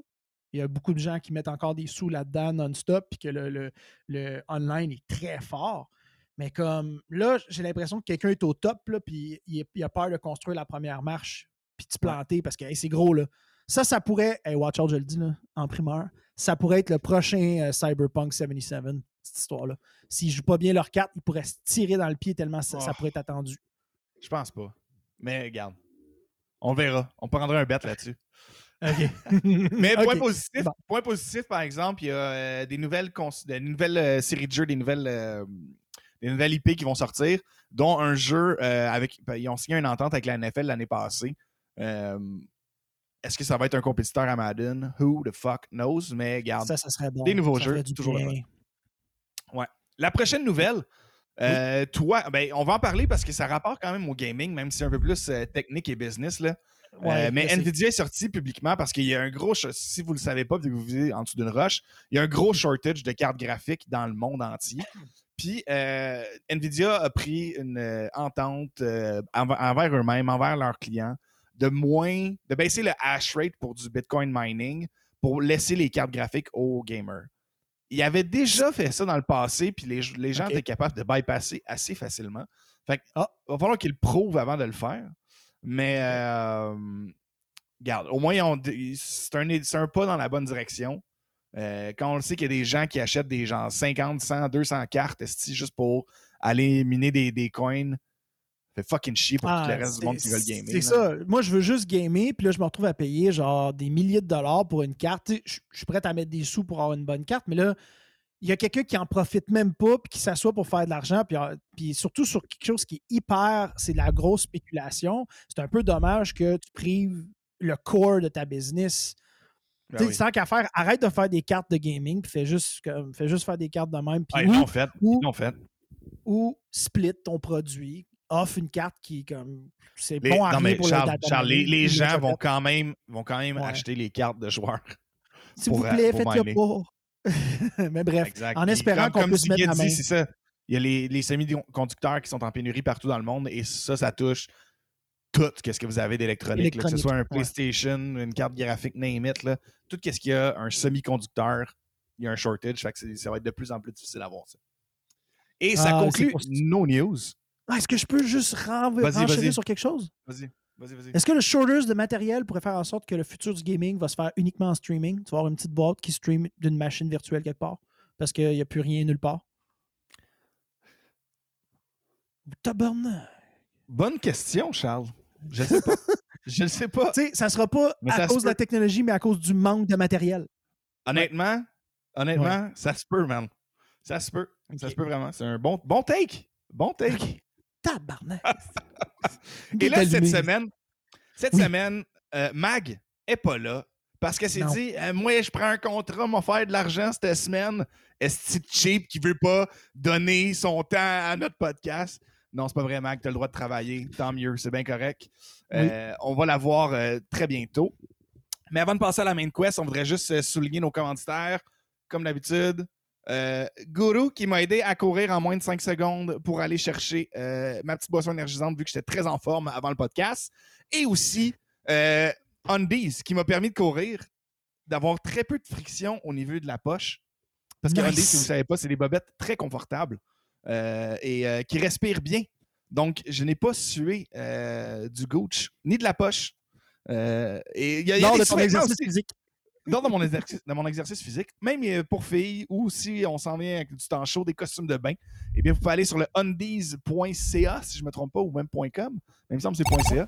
A: Il y a beaucoup de gens qui mettent encore des sous là-dedans non-stop, puis que le, le, online est très fort. Mais comme là, j'ai l'impression que quelqu'un est au top, là, puis il, a peur de construire la première marche, puis de se planter parce que c'est gros. Là. Ça, ça pourrait, hey, watch out, je le dis là, en primeur, ça pourrait être le prochain euh, Cyberpunk 77, cette histoire-là. S'ils ne jouent pas bien leur carte, ils pourraient se tirer dans le pied tellement ça, ça pourrait être attendu.
B: Je pense pas. Mais regarde, on verra. On prendra un bet là-dessus. Mais point, positif, point positif, par exemple, il y a euh, des nouvelles, des nouvelles euh, séries de jeux, des nouvelles, euh, des nouvelles IP qui vont sortir, dont un jeu avec. Ben, ils ont signé une entente avec la NFL l'année passée. Est-ce que ça va être un compétiteur à Madden? Who the fuck knows? Mais regarde.
A: Ça, ça serait bon.
B: Des nouveaux jeux, toujours Ouais. La prochaine nouvelle, toi, ben, on va en parler parce que ça rapporte quand même au gaming, même si c'est un peu plus technique et business. Là. Euh, mais Nvidia est sorti publiquement parce qu'il y a un gros, si vous ne le savez pas, que vous vivez en dessous d'une roche, il y a un gros shortage de cartes graphiques dans le monde entier. Puis euh, Nvidia a pris une euh, entente envers eux-mêmes, envers leurs clients, de moins, de baisser le hash rate pour du Bitcoin mining pour laisser les cartes graphiques aux gamers. Il avait déjà fait ça dans le passé, puis les, gens étaient capables de bypasser assez facilement. Fait ah, il va falloir qu'ils le prouvent avant de le faire. Mais, euh, regarde, au moins, c'est un, un, pas dans la bonne direction. Euh, quand on le sait qu'il y a des gens qui achètent des gens 50, 100, 200 cartes juste pour aller miner des, des coins, fait fucking chier pour tout le ah, reste du monde qui veut gamer.
A: C'est ça. Moi, je veux juste gamer, puis là, je me retrouve à payer genre des milliers de dollars pour une carte. Je suis prêt à mettre des sous pour avoir une bonne carte, mais là, il y a quelqu'un qui en profite même pas puis qui s'assoit pour faire de l'argent puis, euh, puis, surtout sur quelque chose qui est hyper c'est de la grosse spéculation c'est un peu dommage que tu prives le core de ta business ben oui. tant qu'à faire arrête de faire des cartes de gaming puis fais juste fais juste faire des cartes de même puis
B: ou, fait. Ou, fait.
A: ou split ton produit offre une carte qui comme c'est bon à non, pour
B: Charles, Charles les, gens vont quand même vont quand même acheter les cartes de joueurs
A: s'il vous plaît faites-le pas mais bref, en espérant qu'on puisse mettre la main.
B: Ça. Il y a les, les semi-conducteurs qui sont en pénurie partout dans le monde et ça, ça touche tout ce que vous avez d'électronique, que ce soit un
A: ouais.
B: PlayStation, une carte graphique, name it, là, tout ce qu'il y a un semi-conducteur, il y a un shortage, fait que c'est- ça va être de plus en plus difficile à voir ça. Et ça
A: Ah,
B: conclut
A: c'est
B: nos news.
A: Ah, Est-ce que je peux juste ren-
B: Vas-y,
A: renchérir
B: vas-y.
A: sur quelque chose?
B: Vas-y, vas-y, vas-y.
A: Est-ce que le shortage de matériel pourrait faire en sorte que le futur du gaming va se faire uniquement en streaming? Tu vas avoir une petite boîte qui stream d'une machine virtuelle quelque part parce qu'il n'y a plus rien nulle part? Tabarnak!
B: Bonne question, Charles. Je ne sais pas. Je ne sais pas.
A: Tu sais, ça sera pas
B: Mais
A: à cause de la technologie, mais à cause du manque de matériel.
B: Honnêtement, honnêtement, ça se peut, man. Ça se peut. Ça se peut vraiment. C'est un bon, bon take. Bon take.
A: Tabarnak!
B: Et là, cette semaine, cette
A: Oui.
B: semaine, euh, Mag est pas là. Parce qu'elle s'est dit, euh, moi, je prends un contrat, m'a faire de l'argent cette semaine. Est-ce que cheap qui veut pas donner son temps à notre podcast? Non, c'est pas vrai, Mag. Tu as le droit de travailler. Tant mieux, c'est bien correct. Euh, on va la voir euh, très bientôt. Mais avant de passer à la main quest, on voudrait juste souligner nos commanditaires. Comme d'habitude, euh, Guru qui m'a aidé à courir en moins de 5 secondes pour aller chercher euh, ma petite boisson énergisante vu que j'étais très en forme avant le podcast. Et aussi euh, Undies qui m'a permis de courir, d'avoir très peu de friction au niveau de la poche. Parce que
A: Nice.
B: Undies, si vous ne savez pas, c'est des bobettes très confortables euh, et qui respirent bien. Donc, je n'ai pas sué du gooch ni de la poche. Et il y a, il y a
A: Lors
B: des
A: de ton exercice physique.
B: Non, dans mon, exercice, dans mon exercice physique, même euh, pour filles ou si on s'en vient avec du temps chaud, des costumes de bain, eh bien, vous pouvez aller sur le undies.ca, si je ne me trompe pas, ou même .com. Mais il me semble que c'est .ca.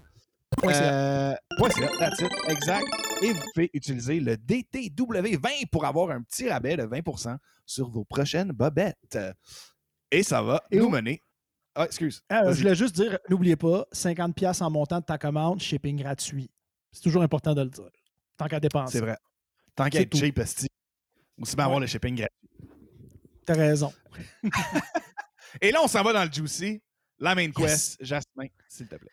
A: CA.
B: Euh, .ca, that's it, exact. Et vous pouvez utiliser le DTW20 pour avoir un petit rabais de 20% sur vos prochaines bobettes. Et ça va
A: Et
B: nous
A: où-
B: mener. Ah, excuse.
A: Ah, je voulais juste dire, n'oubliez pas, 50$ en montant de ta commande, shipping gratuit. C'est toujours important de le dire. Tant qu'à dépenser.
B: C'est vrai. Tant qu'à être cheap, esti. Aussi bien avoir le shipping gratuit.
A: T'as raison.
B: Et là, on s'en va dans le juicy. La main
A: Yes.
B: quest, Jasmin, s'il te plaît.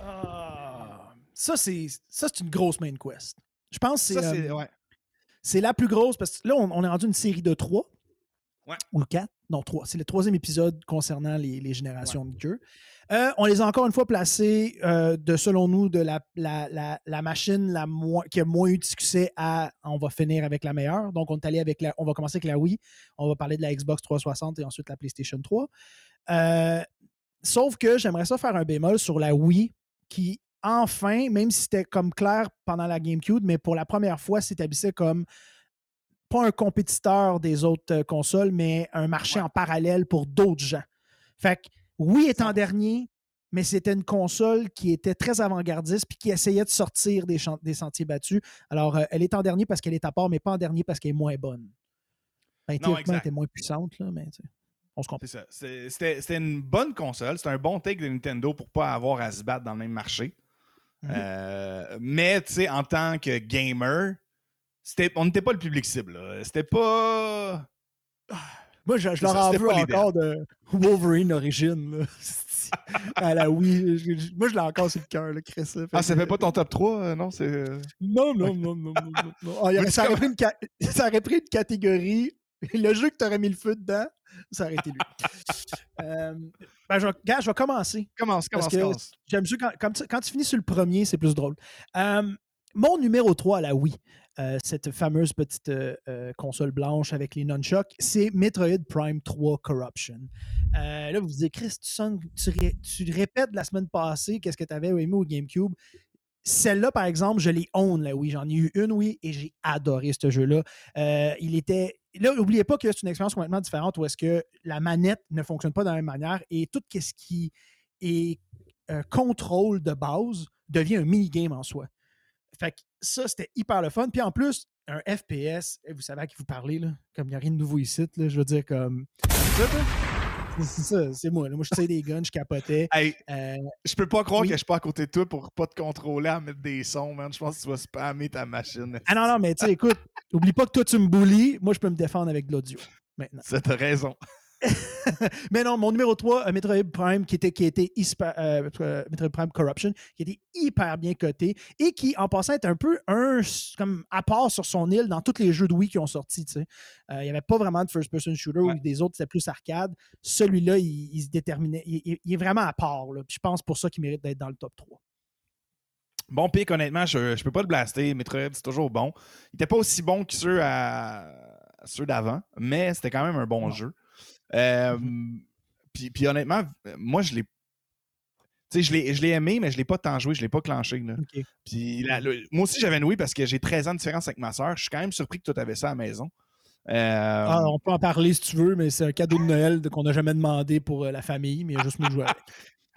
A: Ah, ça, c'est une grosse main quest. Je pense que c'est euh,
B: ouais.
A: c'est la plus grosse parce que là, on, on est rendu une série de trois.
B: Ouais.
A: Ou quatre. Non, trois. C'est le troisième épisode concernant les, les générations de jeux. Euh, on les a encore une fois placés euh, de, selon nous, de la, la, la, la machine la moins, qui a moins eu de succès à on va finir avec la meilleure. Donc, on est allé avec la. On va commencer avec la Wii. On va parler de la Xbox 360 et ensuite la PlayStation 3. Euh, sauf que j'aimerais ça faire un bémol sur la Wii qui, enfin, même si c'était comme clair pendant la GameCube, mais pour la première fois, s'établissait comme pas un compétiteur des autres euh, consoles, mais un marché
B: Ouais.
A: en parallèle pour d'autres gens. Fait que oui, est en
B: 100%.
A: dernier, mais c'était une console qui était très avant-gardiste puis qui essayait de sortir des, des sentiers battus. Alors, euh, elle est en dernier parce qu'elle est à part, mais pas en dernier parce qu'elle est moins bonne. Ben, théoriquement, elle était moins puissante, là, mais tu sais, on se comprend.
B: C'est ça. C'est- C'était une bonne console. C'était un bon take de Nintendo pour pas avoir à se battre dans le même marché.
A: Mhm.
B: Euh, mais, tu sais, en tant que gamer, on n'était pas le public cible. C'était pas.
A: Moi, je, je leur en veux encore de Wolverine Origin. là. à la. Je- je- moi, je l'ai encore sur le cœur, là, Chris.
B: Ah, ça fait pas ton top 3, euh, non? C'est. euh,
A: Non, non, non, non, non. non, non. Ah,
B: Mais
A: ça, aurait pris une ca- ça aurait pris une catégorie. Le jeu que tu aurais mis le feu dedans, ça aurait été lui. Euh, ben, je, vais- gars, je vais commencer.
B: Commence,
A: Parce
B: commence,
A: que
B: commence.
A: J'aime ça quand, quand tu, quand tu finis sur le premier, c'est plus drôle. Euh, mon numéro 3 à la Wii, euh, cette fameuse petite euh, euh, console blanche avec les nunchucks, c'est Metroid Prime 3 Corruption. Là, vous vous dites, Chris, tu, répètes la semaine passée qu'est-ce que tu avais aimé au GameCube. Celle-là, par exemple, je l'ai own, la Wii. J'en ai eu une Wii et j'ai adoré ce jeu-là. Il était. Là, n'oubliez pas que c'est une expérience complètement différente où est-ce que la manette ne fonctionne pas de la même manière et tout ce qui est contrôle de base devient un mini-game en soi. Fait que ça, c'était hyper le fun. Puis en plus, un FPS, eh, vous savez à qui vous parlez, là, comme il n'y a rien de nouveau ici, là, je veux dire, comme. C'est ça? C'est- C'est c'est moi. là. Moi, je sais des guns, je capotais.
B: Hey,
A: Euh,
B: je peux pas croire
A: Oui.
B: que je suis pas à côté de toi pour pas te contrôler à mettre des sons, man. Je pense que tu vas spammer ta machine.
A: Ah non, non, mais tu sais, écoute, oublie pas que toi, tu me bullies. Moi, je peux me défendre avec de l'audio maintenant.
B: T'as raison.
A: mais non, mon numéro 3, euh, Metroid Prime, qui était, qui était euh, euh, Metroid Prime Corruption, qui était hyper bien coté et qui, en passant, est un peu un comme à part sur son île dans tous les jeux de Wii qui ont sorti. Il n'y avait pas vraiment de first-person shooter ou des autres, c'était plus arcade. Celui-là, il, se déterminait. Il, est vraiment à part. je pense pour ça qu'il mérite d'être dans le top 3.
B: Bon pic, honnêtement, je ne peux pas le blaster. Metroid, c'est toujours bon. Il n'était pas aussi bon que ceux, à... ceux d'avant, mais c'était quand même un bon jeu. Euh, mm-hmm. puis, honnêtement, moi, je l'ai. Tu sais, je l'ai aimé, mais je ne l'ai pas tant joué, je ne l'ai pas clenché. Puis moi aussi, j'avais une parce que j'ai 13 ans de différence avec ma soeur. Je suis quand même surpris que toi, tu avais ça à la maison.
A: Euh, ah, on peut en parler si tu veux, mais c'est un cadeau de Noël qu'on n'a jamais demandé pour euh, la famille, mais il y a juste nous jouer avec.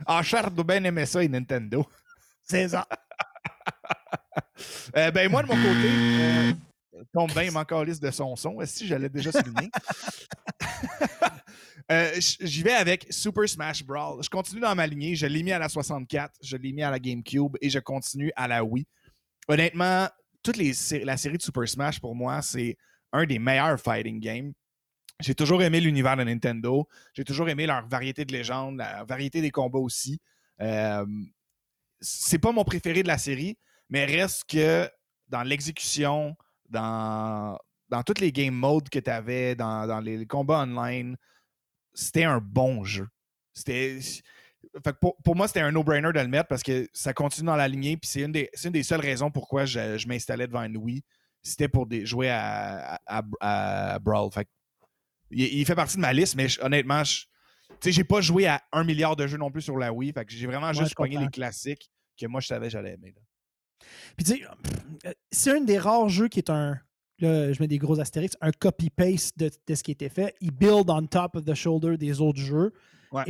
B: Ah, Charles doit bien aimer ça et Nintendo.
A: C'est ça.
B: ben, moi, de mon côté, tombe bien, il liste de son son. Si j'allais déjà souligner? Euh, j'y vais avec Super Smash Brawl. Je continue dans ma lignée. Je l'ai mis à la 64, je l'ai mis à la GameCube et je continue à la Wii. Honnêtement, toute la série de Super Smash, pour moi, c'est un des meilleurs fighting games. J'ai toujours aimé l'univers de Nintendo. J'ai toujours aimé leur variété de légendes, la variété des combats aussi. Euh, c'est pas mon préféré de la série, mais reste que dans l'exécution, dans, dans tous les game modes que tu avais, dans, les, combats online, c'était un bon jeu. C'était. pour, moi, c'était un no-brainer de le mettre parce que ça continue dans la lignée. Puis c'est une, des, une des seules raisons pourquoi je, m'installais devant une Wii. C'était pour des, jouer à, à, Brawl. Fait il, fait partie de ma liste, mais honnêtement, je j'ai pas joué à un milliard de jeux non plus sur la Wii. Fait que j'ai vraiment juste pogné les classiques que moi je savais que j'allais aimer.
A: Puis tu sais, euh, c'est un des rares jeux qui est un. Là, je mets des gros astérix, un copy-paste de, ce qui était fait. Il build on top of the shoulder des autres jeux.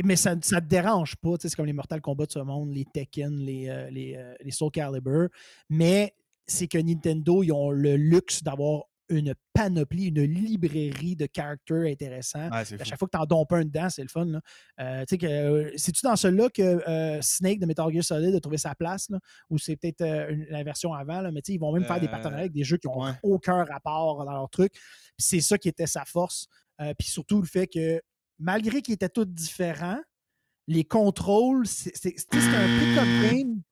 A: Mais ça ne te dérange pas. C'est comme les Mortal Kombat de ce monde, les Tekken, les, euh, les, euh, les Soul Calibur. Mais c'est que Nintendo, ils ont le luxe d'avoir une panoplie, une librairie de caractères intéressants. à chaque fois que tu en dompes un dedans, c'est le fun. Euh, euh, c'est-tu dans celui-là que euh, Snake de Metal Gear Solid a trouvé sa place? ou c'est peut-être la version avant, là, mais ils vont même faire des partenariats avec des jeux qui n'ont aucun rapport dans leur truc. C'est ça qui était sa force. Puis surtout le fait que malgré qu'ils étaient tous différents, les contrôles, c'est un pick-up game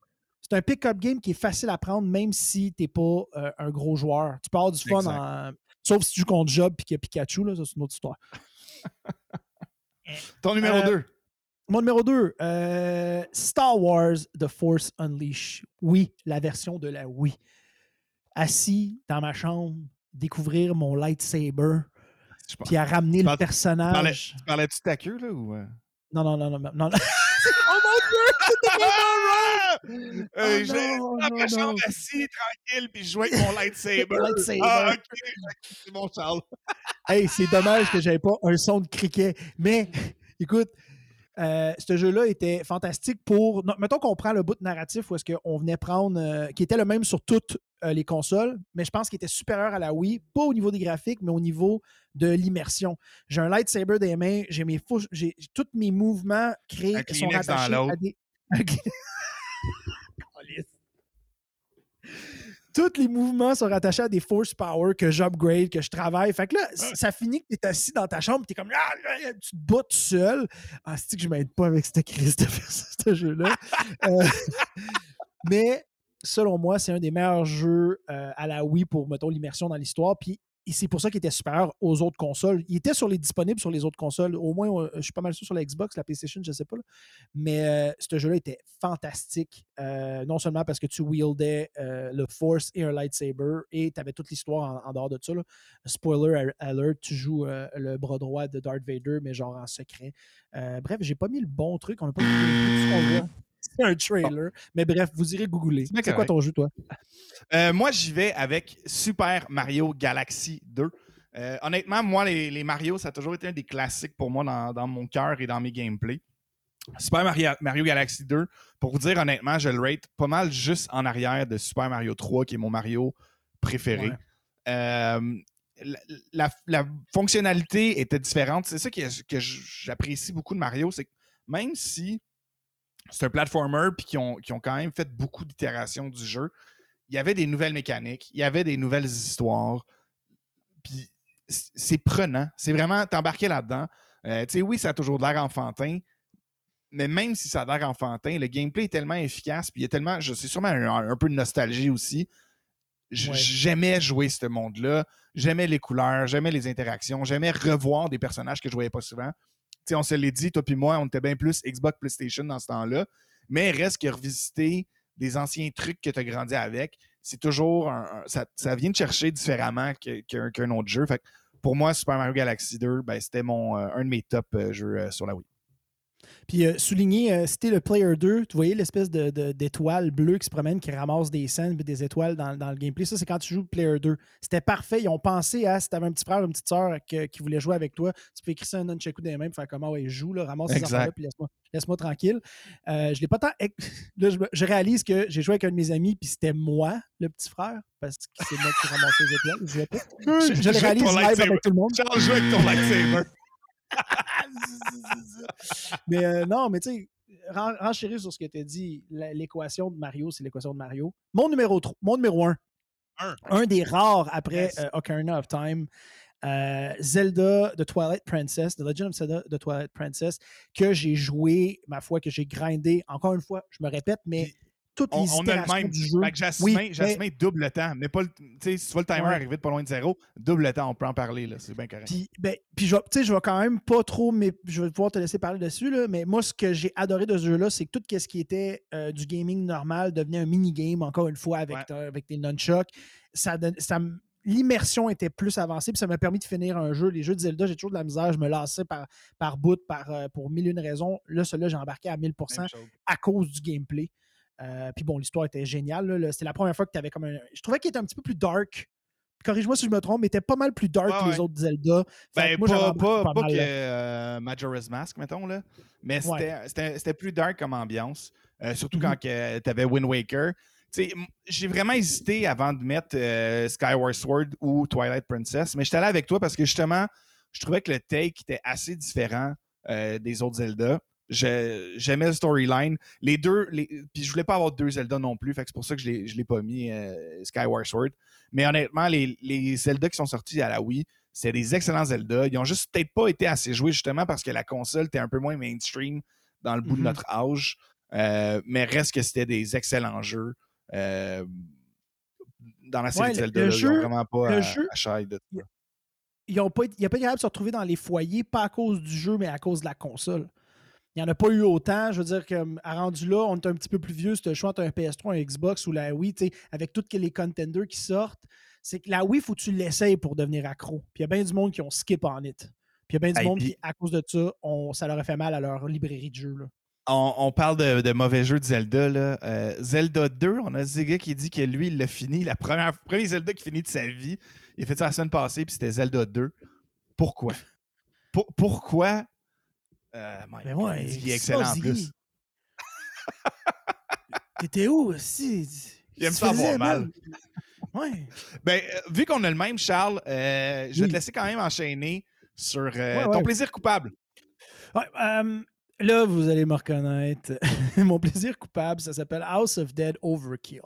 A: c'est un pick-up game qui est facile à prendre, même si tu n'es pas euh, un gros joueur. Tu peux avoir du fun, en... sauf si tu joues contre Job et qu'il y a Pikachu, là, ça c'est une autre histoire.
B: Ton numéro 2. Euh,
A: mon numéro 2, euh, Star Wars The Force Unleashed. Oui, la version de la Wii. Assis dans ma chambre, découvrir mon lightsaber, puis à ramener le personnage.
B: Tu parlais-tu de ta queue, là? Ou...
A: Non, non, non, non. non, non. oh mon Dieu! C'était
B: euh, oh j'ai dans ma chambre assis, tranquille, puis je jouais avec mon lightsaber. lightsaber. Ah, ok, c'est mon Charles.
A: hey, c'est dommage que j'avais pas un son de criquet. Mais, écoute, euh, ce jeu-là était fantastique pour. mettons qu'on prend le bout narratif où est-ce qu'on venait prendre, euh, qui était le même sur toutes les consoles, mais je pense qu'il était supérieur à la Wii, pas au niveau des graphiques, mais au niveau de l'immersion. J'ai un lightsaber des mains, j'ai mes j'ai tous mes mouvements créés qui sont rattachés à des. Tous les mouvements sont rattachés à des force power que j'upgrade, que je travaille. Fait que là, ça finit que tu es assis dans ta chambre, tu es comme ah, tu te bats tout seul. Ah, c'est que je m'aide pas avec cette crise de faire ce jeu-là? Euh, mais selon moi, c'est un des meilleurs jeux euh, à la Wii pour, mettons, l'immersion dans l'histoire. Puis c'est pour ça qu'il était supérieur aux autres consoles. Il était sur les disponibles sur les autres consoles. Au moins, euh, je suis pas mal sûr sur la Xbox, la PlayStation, je sais pas. Mais euh, ce jeu-là était fantastique. Non seulement parce que tu wieldais le Force et un lightsaber et tu avais toute l'histoire en, dehors de ça. Spoiler alert, tu joues le bras droit de Darth Vader, mais genre en secret. bref, j'ai pas mis le bon truc. On n'a pas mis le truc c'est un trailer. Mais bref, vous irez googler. C'est quoi ton jeu, toi?
B: Euh, moi, j'y vais avec Super Mario Galaxy 2. Euh, honnêtement, moi, les, Mario, ça a toujours été un des classiques pour moi dans, mon cœur et dans mes gameplays. Super Mario, Galaxy 2, pour vous dire honnêtement, je le rate pas mal juste en arrière de Super Mario 3, qui est mon Mario préféré. Euh, la, fonctionnalité était différente. C'est ça que, que j'apprécie beaucoup de Mario, c'est que même si c'est un platformer puis qui ont, qui ont quand même fait beaucoup d'itérations du jeu. Il y avait des nouvelles mécaniques, il y avait des nouvelles histoires. Puis c'est prenant. C'est vraiment, t'embarquer là-dedans. Euh, tu sais, oui, ça a toujours de l'air enfantin, mais même si ça a l'air enfantin, le gameplay est tellement efficace, puis il y a tellement, je sais sûrement un, peu de nostalgie aussi. J'aimais jouer ce monde-là, j'aimais les couleurs, j'aimais les interactions, j'aimais revoir des personnages que je voyais pas souvent. On se l'est dit, toi puis moi, on était bien plus Xbox PlayStation dans ce temps-là, mais reste que revisiter des anciens trucs que tu as grandi avec, c'est toujours ça, vient de chercher différemment qu'un autre jeu. Pour moi, Super Mario Galaxy 2, ben, c'était euh, un de mes top euh, jeux euh, sur la Wii.
A: Puis euh, souligner, euh, c'était le Player 2, tu voyais l'espèce d'étoile de, bleue qui se promène, qui ramasse des scènes et des étoiles dans, le gameplay. Ça, c'est quand tu joues Player 2. C'était parfait. Ils ont pensé à si tu avais un petit frère ou une petite soeur qui voulait jouer avec toi, tu peux écrire ça un nunchaku des mains, faire comment ouais, joue, là, ramasse ces affaires-là, puis laisse-moi tranquille. Euh, je l'ai pas tant. Là, je, réalise que j'ai joué avec un de mes amis, puis c'était moi, le petit frère, parce que c'est moi qui ramassais les étoiles. Je, je, je le réalise live avec tout le monde.
B: Joue avec ton lightsaber.
A: mais euh, non, mais tu sais, renchérir sur ce que tu as dit, l'équation de Mario, c'est l'équation de Mario. Mon numéro 3, mon numéro 1. Un. des rares après euh, Ocarina of Time. Euh, Zelda de Twilight Princess, The Legend of Zelda de Twilight Princess, que j'ai joué, ma foi, que j'ai grindé. Encore une fois, je me répète, mais toutes les on, a le même. du jeu.
B: Jasmin, double le temps. Mais pas le, si tu vois le timer arriver de pas loin de zéro, double le temps, on peut en parler. C'est bien correct.
A: Puis, ben, puis je, je vais quand même pas trop, mais je vais pouvoir te laisser parler dessus. Là, mais moi, ce que j'ai adoré de ce jeu-là, c'est que tout ce qui était euh, du gaming normal devenait un mini-game, encore une fois, avec, avec des nunchucks. Ça, ça, l'immersion était plus avancée, puis ça m'a permis de finir un jeu. Les jeux de Zelda, j'ai toujours de la misère, je me lassais par, par bout, par, euh, pour mille et une raisons. Là, celui-là, j'ai embarqué à 1000% à cause du gameplay. Euh, puis bon, l'histoire était géniale. C'était la première fois que tu avais comme un. Je trouvais qu'il était un petit peu plus dark. Corrige-moi si je me trompe, mais il était pas mal plus dark que les autres Zelda.
B: Ben, moi, pas, pas, pas, que euh, Majora's Mask, mettons, là. Mais c'était plus dark comme ambiance. Euh, surtout quand mm-hmm. tu avais Wind Waker. J'ai vraiment hésité avant de mettre Skyward Sword ou Twilight Princess, mais j'étais allé avec toi parce que justement, je trouvais que le take était assez différent des autres Zelda j'aimais le storyline. Les deux, les, puis je voulais pas avoir deux Zelda non plus, fait c'est pour ça que je ne l'ai pas mis euh, Skyward Sword. Mais honnêtement, les, les, Zelda qui sont sortis à la Wii, c'est des excellents Zelda. Ils ont juste peut-être pas été assez joués justement parce que la console était un peu moins mainstream dans le bout de mm-hmm. notre âge. Euh, mais reste que c'était des excellents jeux. Euh, dans la série Zelda, ils n'ont vraiment pas à, jeu, de
A: Ils ont pas, il n'y a pas de se retrouver dans les foyers, pas à cause du jeu, mais à cause de la console. Il n'y en a pas eu autant. Je veux dire qu'à rendu là, on est un petit peu plus vieux. C'est le choix entre un PS3, un Xbox ou la Wii, avec tous les contenders qui sortent. C'est que la Wii, il faut que tu l'essayes pour devenir accro. Puis il y a bien du monde qui ont skip en it. Puis il y a bien du monde qui, à cause de ça, ça leur a fait mal à leur librairie de jeux.
B: On, parle de, mauvais jeux de Zelda. Là. Euh, Zelda 2, on a Zega qui dit que lui, il l'a fini. La première premier Zelda qui finit de sa vie. Il a fait ça la semaine passée, puis c'était Zelda 2. Pourquoi? pourquoi
A: euh, mais ouais, il est excellent en plus. T'étais où aussi?
B: Il aime ça avoir mal. Ouais. Ben, euh, vu qu'on a le même, Charles, euh, je vais te laisser quand même enchaîner sur ton plaisir coupable.
A: Ouais, Là, vous allez me reconnaître. Mon plaisir coupable, ça s'appelle House of Dead Overkill.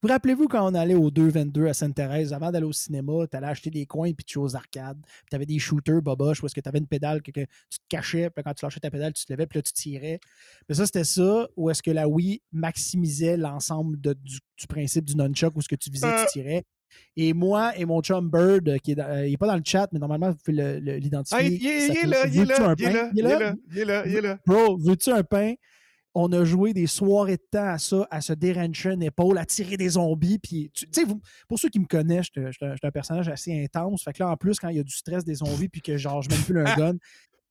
A: Vous rappelez-vous quand on allait au 222 à Sainte-Thérèse, avant d'aller au cinéma, tu allais acheter des coins puis tu jouais aux arcades. Tu avais des shooters boboches où est-ce que tu avais une pédale que, tu te cachais, puis quand tu lâchais ta pédale, tu te levais, puis là, tu tirais. Mais ça, c'était ça, où est-ce que la Wii maximisait l'ensemble du, principe du nunchuck, où ce que tu visais, tu euh. tirais. Et moi et mon chum Bird, euh, qui est, euh, il est pas dans le chat, mais normalement, vous pouvez l'identifier.
B: Ah, il, est là, il est là, il est là, il est là, il est là, il est là.
A: Bro, veux-tu un pain? On a joué des soirées de temps à ça, à se déranger une épaule, à tirer des zombies. Puis, tu sais, pour ceux qui me connaissent, je suis un personnage assez intense. Fait que là, en plus, quand il y a du stress des zombies, puis que genre, je manipule un gun,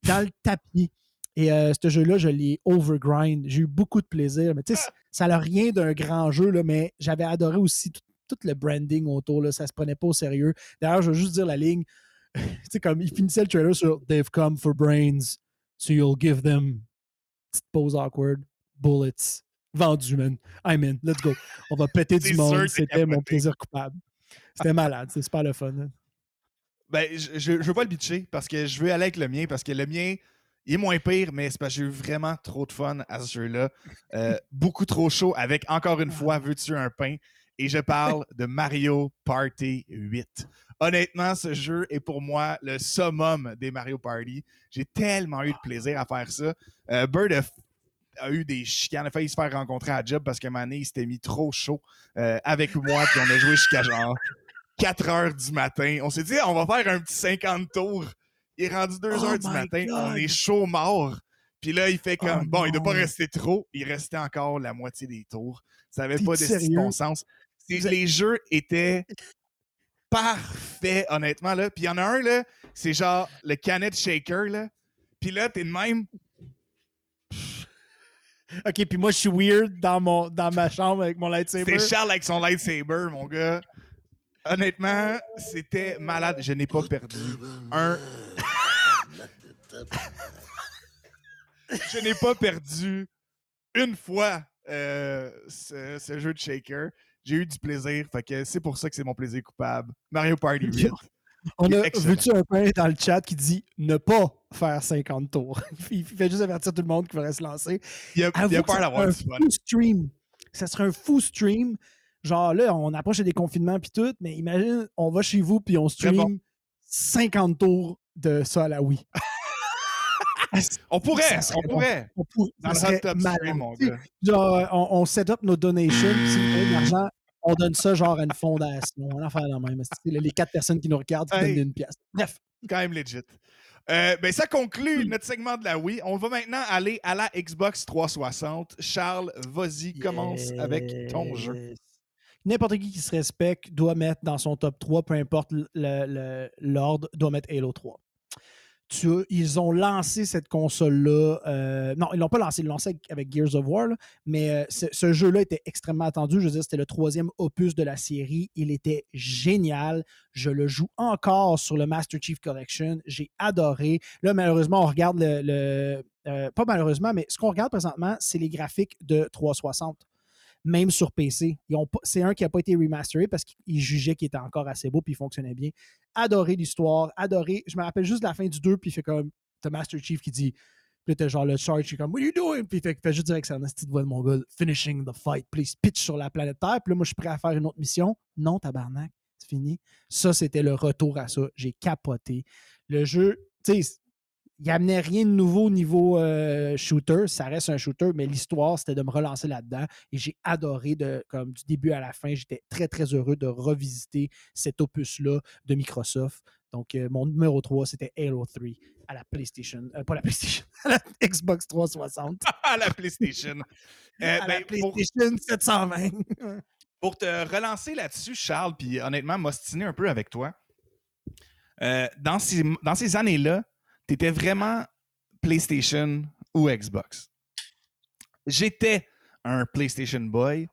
A: dans le tapis. Et euh, ce jeu-là, je l'ai overgrind. J'ai eu beaucoup de plaisir. Mais tu sais, ça n'a rien d'un grand jeu, là, mais j'avais adoré aussi tout, tout le branding autour, là, ça se prenait pas au sérieux. D'ailleurs, je veux juste dire la ligne. sais, comme il finissait le trailer sur They've come for brains, so you'll give them petite pause awkward, bullets. Vendu, man. I'm in. Let's go. On va péter du monde. C'était mon plaisir coupable. C'était malade. C'est pas le fun. Hein.
B: Ben, je, je, veux pas le bitcher parce que je veux aller avec le mien parce que le mien, il est moins pire, mais c'est parce que j'ai eu vraiment trop de fun à ce jeu-là. Euh, beaucoup trop chaud avec, encore une fois, veux-tu un pain? Et je parle de Mario Party 8. Honnêtement, ce jeu est pour moi le summum des Mario Party. J'ai tellement eu de plaisir à faire ça. Euh, Bird a, a eu des chicanes, a failli se faire rencontrer à job parce qu'à un moment donné, il s'était mis trop chaud euh, avec moi, puis on a joué jusqu'à genre 4 heures du matin. On s'est dit, on va faire un petit 50 tours. Il est rendu 2
A: Oh
B: heures du matin, on est chaud mort. Puis là, il fait
A: Oh
B: comme, bon, il ne doit pas rester trop. Il restait encore la moitié des tours. Ça n'avait pas de bon sens. Les jeux étaient parfaits, honnêtement. Là. Puis il y en a un, là, c'est genre le Canet Shaker. Là. Puis là, t'es de même.
A: Ok, puis moi, je suis weird dans, mon, dans ma chambre avec mon lightsaber.
B: C'est Charles avec son lightsaber, mon gars. Honnêtement, c'était malade. Je n'ai pas perdu un. Je n'ai pas perdu une fois euh, ce, ce jeu de shaker. J'ai eu du plaisir. Fait que c'est pour ça que c'est mon plaisir coupable. Mario Party 8.
A: On a vu-tu un pain dans le chat qui dit ne pas faire 50 tours. Il fait juste avertir tout le monde qui voudrait se lancer.
B: Il a, il a peur d'avoir du
A: un
B: fun.
A: stream? Ça serait un fou stream. Genre là, on approche des confinements puis tout, mais imagine, on va chez vous puis on stream
B: bon.
A: 50 tours de ça à la Wii.
B: On pourrait, on pourrait.
A: On pourrait-
B: Dans top stream, mon gars.
A: Genre, on, on set up nos donations, si vous avez de l'argent, on donne ça genre à une fondation. On en fait la même. C'est Les quatre personnes qui nous regardent qui
B: Hey.
A: donnent une pièce. Bref.
B: quand même legit. Euh, ben, ça conclut notre segment de la Wii. On va maintenant aller à la Xbox 360. Charles, vas-y, commence avec ton jeu.
A: N'importe qui qui se respecte doit mettre dans son top 3, peu importe l'ordre, doit mettre Halo 3. Ils ont lancé cette console-là. euh, non, ils l'ont pas lancé, ils l'ont lancé avec, Gears of War, mais euh, ce, jeu-là était extrêmement attendu. Je veux dire, c'était le troisième opus de la série. Il était génial. Je le joue encore sur le Master Chief Collection. J'ai adoré. Là, malheureusement, on regarde le. le- euh, pas malheureusement, mais ce qu'on regarde présentement, c'est les graphiques de 360 même sur PC. C'est un qui n'a pas été remasteré parce qu'ils jugeaient qu'il était encore assez beau puis il fonctionnait bien. Adoré l'histoire, adoré. Je me rappelle juste la fin du 2, puis il fait comme. T'as Master Chief qui dit. Puis t'as genre le Charge qui est comme What are you doing? Puis il fait, il fait juste dire avec sa petite voix de mon gars, finishing the fight, please pitch sur la planète Terre. Puis là, moi, je suis prêt à faire une autre mission. Non, tabarnak, c'est fini. Ça, c'était le retour à ça. J'ai capoté. Le jeu, tu sais, il amenait rien de nouveau au niveau euh, shooter. Ça reste un shooter, mais l'histoire, c'était de me relancer là-dedans. Et j'ai adoré, de, comme du début à la fin, j'étais très, très heureux de revisiter cet opus-là de Microsoft. Donc, euh, mon numéro 3, c'était Halo 3 à la PlayStation. euh, pas la PlayStation, à la Xbox 360.
B: à la PlayStation.
A: À
B: ben,
A: la
B: pour,
A: PlayStation 720.
B: pour te relancer là-dessus, Charles, puis honnêtement, m'ostiner un peu avec toi. dans ces, dans ces années-là, tu étais vraiment PlayStation ou Xbox? J'étais un PlayStation Boy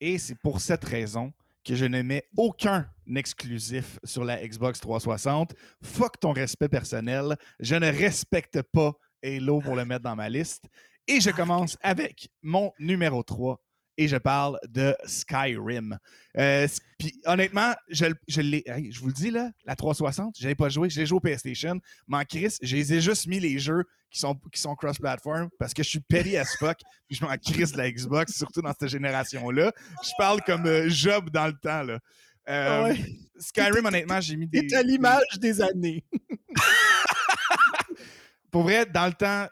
B: et c'est pour cette raison que je ne mets aucun exclusif sur la Xbox 360. Fuck ton respect personnel. Je ne respecte pas Halo pour le mettre dans ma liste. Et je commence avec mon numéro 3 et je parle de Skyrim. Euh, Puis honnêtement, je, je l'ai. hey, je vous le dis là, la 360, je n'avais pas joué, je l'ai joué au PlayStation. Mais en Chris, je les ai juste mis les jeux qui sont, qui sont cross-platform parce que je suis petty as fuck. Puis je m'en crisse de la Xbox, surtout dans cette génération-là. Je parle comme euh, Job dans le temps. Là. Euh,
A: Ouais.
B: Skyrim, honnêtement, j'ai mis des.
A: C'est à l'image des années.
B: Pour vrai, dans le temps,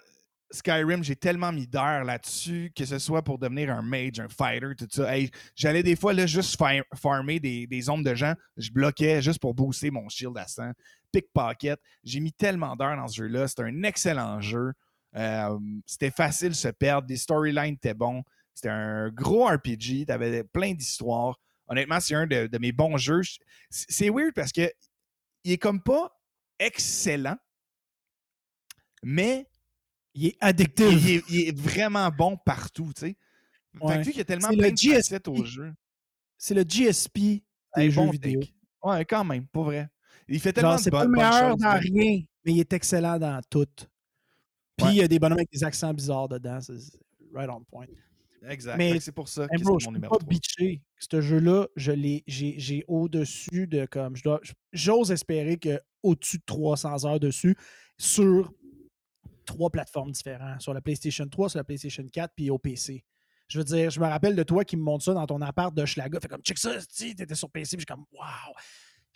B: Skyrim, j'ai tellement mis d'heures là-dessus, que ce soit pour devenir un mage, un fighter, tout ça. J'allais des fois là, juste fa- farmer des, des ombres de gens. Je bloquais juste pour booster mon shield à 100. Pickpocket. J'ai mis tellement d'heures dans ce jeu-là. C'était un excellent jeu. Euh, C'était facile de se perdre. Les storylines étaient bons. C'était un gros RPG. T'avais plein d'histoires. Honnêtement, c'est un de, mes bons jeux. Je- C'est c'est weird parce que il est comme pas excellent, mais
A: Il est addictif.
B: il est, il est vraiment bon partout, tu sais. Fait
A: Ouais.
B: que vu qu'il y a tellement plein
A: le
B: de
A: GSP.
B: au jeu.
A: C'est le GSP des jeux
B: bon
A: vidéo.
B: Ouais, quand même, pas vrai. Il fait tellement
A: Genre,
B: de
A: c'est pas
B: bonnes,
A: le
B: bonnes
A: meilleur
B: choses.
A: dans rien, mais il est excellent dans tout. Puis
B: Ouais.
A: il y a des bonhommes avec des accents bizarres dedans. C'est right on point.
B: Exact.
A: Mais-
B: Fait que c'est pour ça que c'est mon numéro
A: pas
B: 3.
A: bitcher. Ce jeu-là, je l'ai, j'ai, j'ai au-dessus de comme je dois, j'ose espérer que au-dessus de 300 heures dessus sur trois plateformes différentes, sur la PlayStation 3, sur la PlayStation 4 puis au PC. Je veux dire, je me rappelle de toi qui me montre ça dans ton appart de Schlaga. Fait comme check ça, tu t'étais sur PC, puis je suis comme waouh.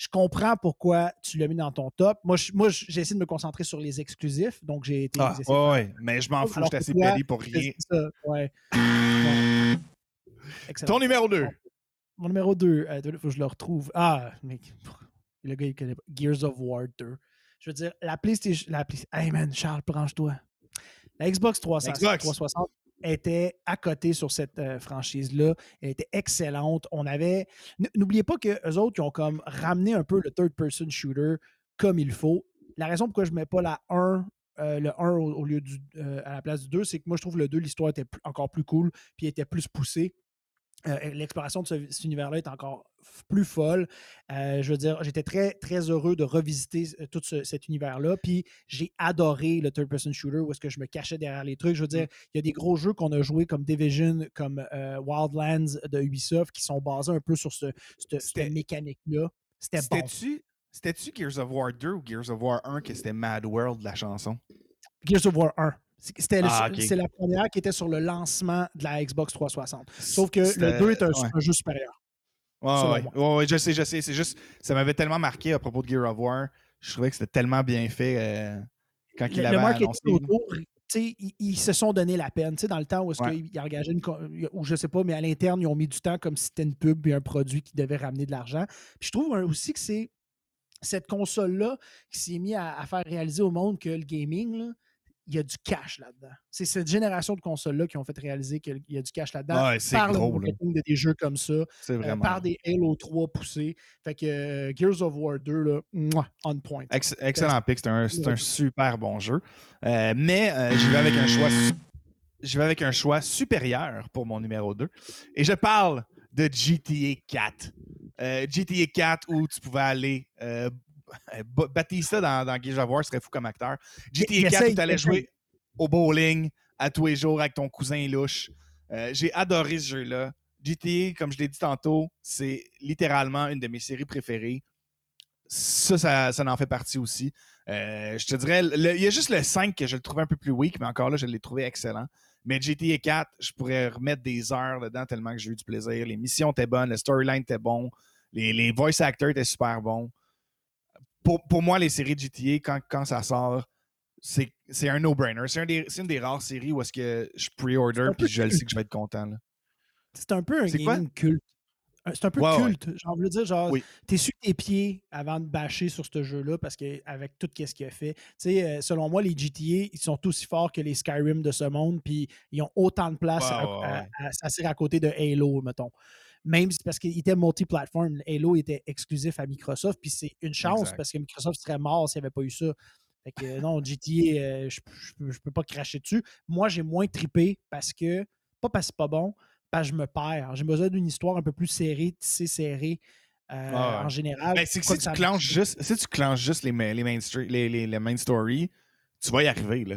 A: je comprends pourquoi tu l'as mis dans ton top. Moi, moi j'ai essayé de me concentrer sur les exclusifs, donc j'ai été.
B: Ah, ouais, mais je m'en fous, je suis assez péri pour rien. Ça, ouais. Ton numéro 2.
A: Mon numéro 2, il faut que je le retrouve. Ah, mais le gars, il connaît pas. Gears of War 2. Je veux dire, la PlayStation. La Hey man, Charles, branche-toi. La Xbox 360 était à côté sur cette euh, franchise-là. Elle était excellente. On avait. N'oubliez pas que eux autres, ils ont comme ramené un peu le third-person shooter comme il faut. La raison pourquoi je ne mets pas la 1 euh, le 1 au, lieu du, euh, à la place du 2, c'est que moi, je trouve que le 2, l'histoire était encore plus cool, puis était plus poussée. Euh, l'exploration de cet univers-là est encore plus folle. Euh, je veux dire, j'étais très, très heureux de revisiter euh, tout cet univers-là. Puis j'ai adoré le third-person shooter où est-ce que je me cachais derrière les trucs. Je veux dire, mmh. il y a des gros jeux qu'on a joués comme Division, comme Wildlands de Ubisoft qui sont basés un peu sur ce, cette mécanique-là. C'était bon.
B: C'était-tu Gears of War 2 ou Gears of War 1 que c'était Mad World, la chanson?
A: Gears of War 1. Ah, c'est la première qui était sur le lancement de la Xbox 360. Sauf que le 2 est un, jeu supérieur.
B: Ouais, ouais, je sais, je sais. C'est juste, ça m'avait tellement marqué à propos de Gear of War. Je trouvais que c'était tellement bien fait euh, quand il avait le annoncé. Autour,
A: ils, ils, se sont donné la peine. dans le temps où est-ce qu'ils engagé une. ou je sais pas, mais à l'interne, ils ont mis du temps comme si c'était une pub et un produit qui devait ramener de l'argent. Puis je trouve aussi que c'est cette console-là qui s'est mise à, à, faire réaliser au monde que le gaming, là, il y a du cash là-dedans. C'est cette génération de consoles-là qui ont fait réaliser qu'il y a du cash là-dedans.
B: Ouais, par gros, le
A: marketing de des jeux comme ça, euh, par des Halo 3 poussés. Fait que euh, Gears of War 2, là, on point.
B: excellent pick, c'est un, un, super bon jeu. Euh, mais je vais avec un choix je vais avec un choix supérieur pour mon numéro 2. Et je parle de GTA 4. GTA 4 où tu pouvais aller Batista dans, dans War serait fou comme acteur. GTA 4, tu allais jouer au bowling à tous les jours avec ton cousin louche. Euh, j'ai adoré ce jeu-là. GTA, comme je l'ai dit tantôt, c'est littéralement une de mes séries préférées. Ça, ça, en fait partie aussi. Euh, je te dirais, il y a juste le 5 que je le trouvais un peu plus weak, mais encore là, je l'ai trouvé excellent. Mais GTA 4, je pourrais remettre des heures dedans tellement que j'ai eu du plaisir. Les missions étaient bonnes, le storyline était bon, les, les voice actors étaient super bons pour, moi, les séries de GTA, quand, ça sort, c'est un no-brainer. C'est une des rares séries où est-ce que je pre-order puis je le sais que je vais être content.
A: C'est un peu un gaming culte. C'est un peu culte. Genre, je veux dire, genre, t'es sur tes pieds avant de bâcher sur ce jeu-là parce qu'avec tout ce qu'il a fait. Tu sais, euh, selon moi, les GTA, ils sont aussi forts que les Skyrim de ce monde, puis ils ont autant de place à, à, à, côté de Halo, mettons même parce qu'il était multi-platform. Halo était exclusif à Microsoft, puis c'est une chance parce que Microsoft serait mort s'il n'y avait pas eu ça. Fait que non, GTA, euh, je, ne peux pas cracher dessus. Moi, j'ai moins tripé parce que, pas parce que c'est pas bon, parce que je me perds. J'ai besoin d'une histoire un peu plus serrée, tissée, serrée. Euh, en général.
B: Ben, si, tu clenches juste, si tu clenches juste les, les, main, les, les, main story, tu vas y arriver. Là.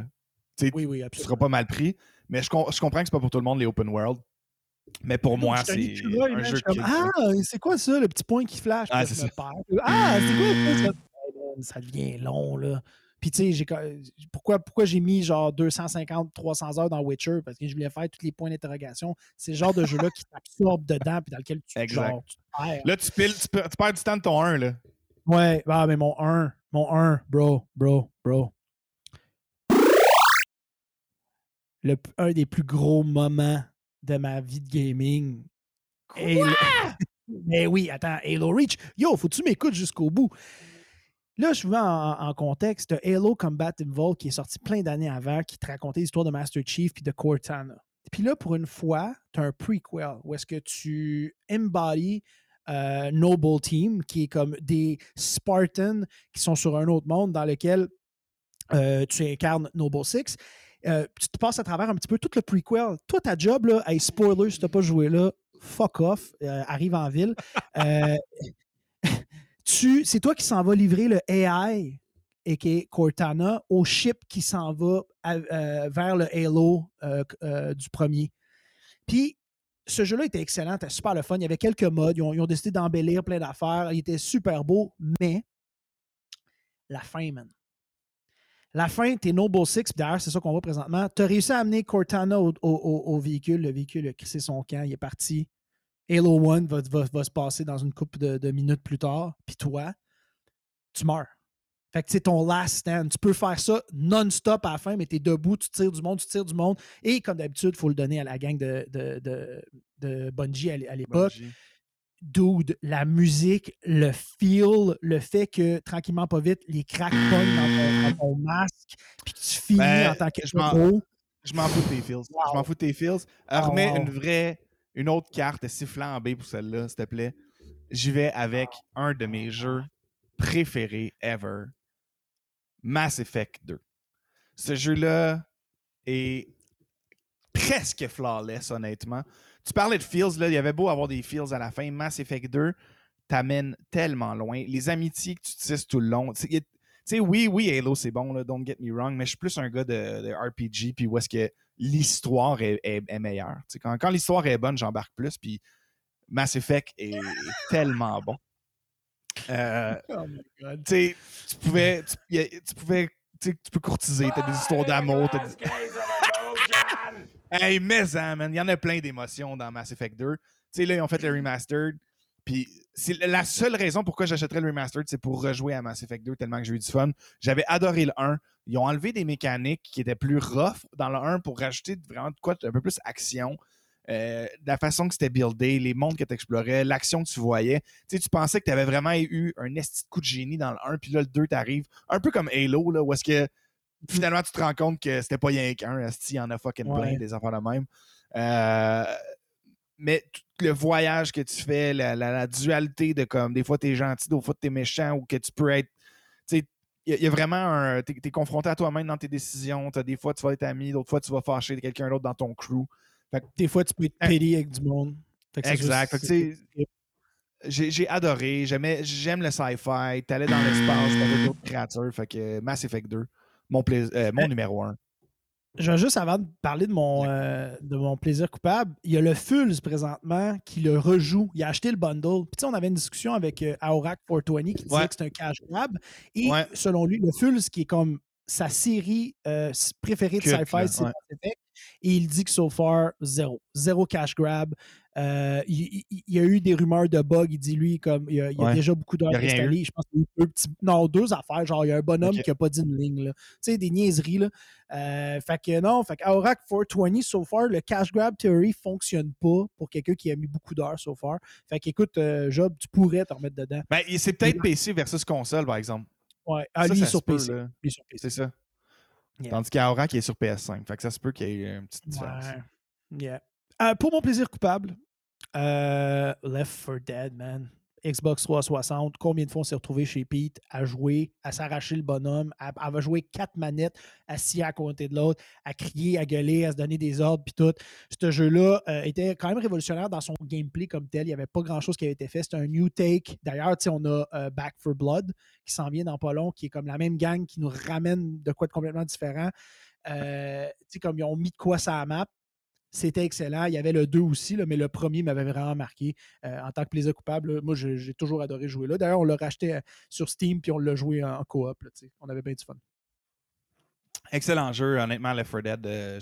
A: oui, oui, absolument.
B: Tu seras pas mal pris. Mais je, je comprends que c'est pas pour tout le monde les open world. Mais pour moi, c'est un jeu
A: Ah, c'est quoi ça, le petit point qui flash? Ah, c'est Ah, c'est quoi ça? Ça? Devient long, là. Puis, tu sais, pourquoi, pourquoi j'ai mis genre 250, 300 heures dans Witcher? Parce que je voulais faire tous les points d'interrogation. C'est le genre de jeu-là qui t'absorbe dedans, puis dans lequel tu, genre, tu
B: perds. Là, tu, piles, tu, perds du temps de ton 1, là.
A: Ouais, ah, mais mon 1, mon 1, bro, bro, bro. Le, un des plus gros moments de ma vie de gaming. Mais oui, attends, Halo Reach. Yo, faut que tu m'écoutes jusqu'au bout. Là, je vous en, en contexte. Halo Combat Evolved qui est sorti plein d'années avant, qui te racontait l'histoire de Master Chief puis de Cortana. Puis là, pour une fois, tu as un prequel où est-ce que tu embodies euh, Noble Team, qui est comme des Spartans qui sont sur un autre monde dans lequel euh, tu incarnes Noble Six. Euh, tu te passes à travers un petit peu tout le prequel. Toi, ta job, là, hey, spoiler, si tu n'as pas joué là, fuck off, euh, arrive en ville. Euh, c'est toi qui s'en va livrer le AI, et qui Cortana, au ship qui s'en va vers le Halo du premier. Puis, ce jeu-là était excellent, c'était super le fun. Il y avait quelques modes, ils ont, ils ont décidé d'embellir plein d'affaires. Il était super beau, mais la fin, man. La fin, t'es Noble Six, d'ailleurs, c'est ça qu'on voit présentement. Tu as réussi à amener Cortana au, véhicule. Le véhicule a crissé son camp, il est parti. Halo 1 va, se passer dans une couple de, minutes plus tard, puis toi, tu meurs. Fait que c'est ton last stand. Tu peux faire ça non-stop à la fin, mais tu es debout, tu tires du monde, tu tires du monde. Et comme d'habitude, il faut le donner à la gang de, Bungie à l'époque. Dude, la musique, le feel, le fait que tranquillement, pas vite, les cracks pognent dans, ton, masque, puis que tu finis ben, en tant que
B: je m'en fous de tes feels. Je m'en fous de tes feels. Remets une vraie, une autre carte sifflant en B pour celle-là, s'il te plaît. J'y vais avec un de mes jeux préférés ever. Mass Effect 2. Ce jeu-là est presque flawless, honnêtement. Tu parlais de feels, là, il y avait beau avoir des feels à la fin. Mass Effect 2 t'amène tellement loin. Les amitiés que tu tisses tout le long. Tu sais, oui, oui, Halo, c'est bon, là, don't get me wrong, mais je suis plus un gars de, RPG, puis où est-ce que l'histoire est, meilleure. quand, quand l'histoire est bonne, j'embarque plus, puis Mass Effect est, tellement bon. Euh, oh tu pouvais, tu, pouvais, tu peux courtiser, t'as des histoires d'amour, Hey, mais ça, man, il y en a plein d'émotions dans Mass Effect 2. Tu sais, là, ils ont fait le remastered. Puis c'est la seule raison pourquoi j'achèterais le remastered, c'est pour rejouer à Mass Effect 2 tellement que j'ai eu du fun. J'avais adoré le 1. Ils ont enlevé des mécaniques qui étaient plus rough dans le 1 pour rajouter vraiment quoi un peu plus action. Euh, la façon que c'était buildé, les mondes que tu explorais, l'action que tu voyais. Tu sais, tu pensais que tu avais vraiment eu un esti de coup de génie dans le 1, puis là, le 2 t'arrive. Un peu comme Halo, là, où est-ce que finalement, tu te rends compte que c'était pas rien qu'un. Il y en a fucking plein des enfants de même. Euh, mais le voyage que tu fais, la, dualité de comme des fois tu es gentil, des fois tu es méchant ou que tu peux être. il y, a vraiment un. Tu es, confronté à toi-même dans tes décisions. As, des fois, tu vas être ami, d'autres fois, tu vas fâcher quelqu'un d'autre dans ton crew.
A: des fois, tu peux être pédé avec du monde.
B: exact. J'ai adoré. J'aime le sci-fi. T'allais dans l'espace, t'avais d'autres créatures. Fait que Mass Effect 2 mon, euh, mon numéro un.
A: Je juste avant de parler de mon, euh, de mon plaisir coupable, il y a le Fulz présentement qui le rejoue. Il a acheté le bundle. Puis on avait une discussion avec euh, Aurac 420 qui disait que c'est un cash grab. Et selon lui, le Fulz qui est comme sa série préférée de sci-fi, c'est Et il dit que so far, zéro. Zéro cash grab. Euh, il, y a eu des rumeurs de bugs. Il dit, lui, comme il y a, déjà beaucoup d'heures installées. Je pense qu'il y a deux petits, non, deux affaires. Genre, il y a un bonhomme qui n'a pas dit une ligne. Tu sais, des niaiseries. Là. Euh, fait que non, fait qu'Aurac 420, so far, le cash grab theory fonctionne pas pour quelqu'un qui a mis beaucoup d'heures so far. Fait qu'écoute, euh, Job, tu pourrais te remettre dedans.
B: Ben, c'est peut-être PC versus console, par exemple.
A: Ouais, ah, lui, sur PC.
B: C'est ça. Tandis qu'Aurac est sur PS5. Fait que ça se peut qu'il y ait une petite différence.
A: Yeah. pour mon plaisir coupable, euh, Left 4 Dead, man. Xbox 360, combien de fois on s'est retrouvé chez Pete à jouer, à s'arracher le bonhomme, à, à jouer quatre manettes assis à côté de l'autre, à crier, à gueuler, à se donner des ordres, puis tout. Ce jeu-là euh, était quand même révolutionnaire dans son gameplay comme tel. Il n'y avait pas grand-chose qui avait été fait. C'était un new take. D'ailleurs, on a euh, Back for Blood qui s'en vient dans pas long, qui est comme la même gang qui nous ramène de quoi de complètement différent. Euh, comme ils ont mis de quoi ça à map. C'était excellent. Il y avait le 2 aussi, là, mais le premier m'avait vraiment marqué. Euh, en tant que plaisir coupable, moi, j'ai toujours adoré jouer là. D'ailleurs, on l'a racheté euh, sur Steam puis on l'a joué en, coop. on avait bien du fun.
B: Excellent jeu, honnêtement, Left 4 Dead. Euh,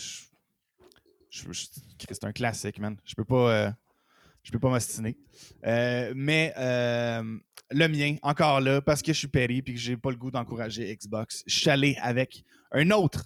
B: c'est un classique, man. Je peux pas. je peux pas m'ostiner. mais le mien, encore là, parce que je suis péri et que j'ai pas le goût d'encourager Xbox, je suis allé avec un autre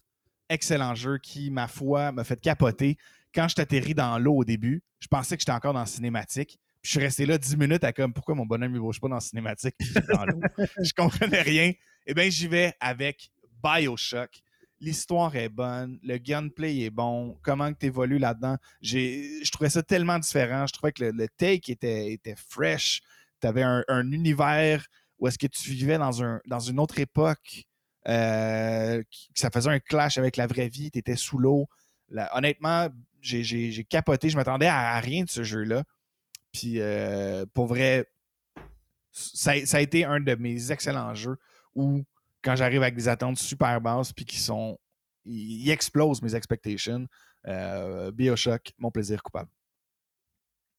B: excellent jeu qui, ma foi, m'a fait capoter quand je t'atterris dans l'eau au début, je pensais que j'étais encore dans la cinématique. Puis je suis resté là 10 minutes à comme pourquoi mon bonhomme ne bouge pas dans la cinématique dans l'eau? je comprenais rien. Eh bien, j'y vais avec Bioshock. L'histoire est bonne, le gunplay est bon, comment tu évolues là-dedans? Je trouvais ça tellement différent. Je trouvais que le, take était, était fresh. Tu avais un, univers où est-ce que tu vivais dans, un, dans une autre époque. Euh, ça faisait un clash avec la vraie vie. Tu étais sous l'eau. honnêtement, j'ai capoté. Je m'attendais à, rien de ce jeu-là. Puis euh, pour vrai, ça, a été un de mes excellents jeux où quand j'arrive avec des attentes super basses puis qui sont. Ils explosent mes expectations. Euh, Bioshock, mon plaisir coupable.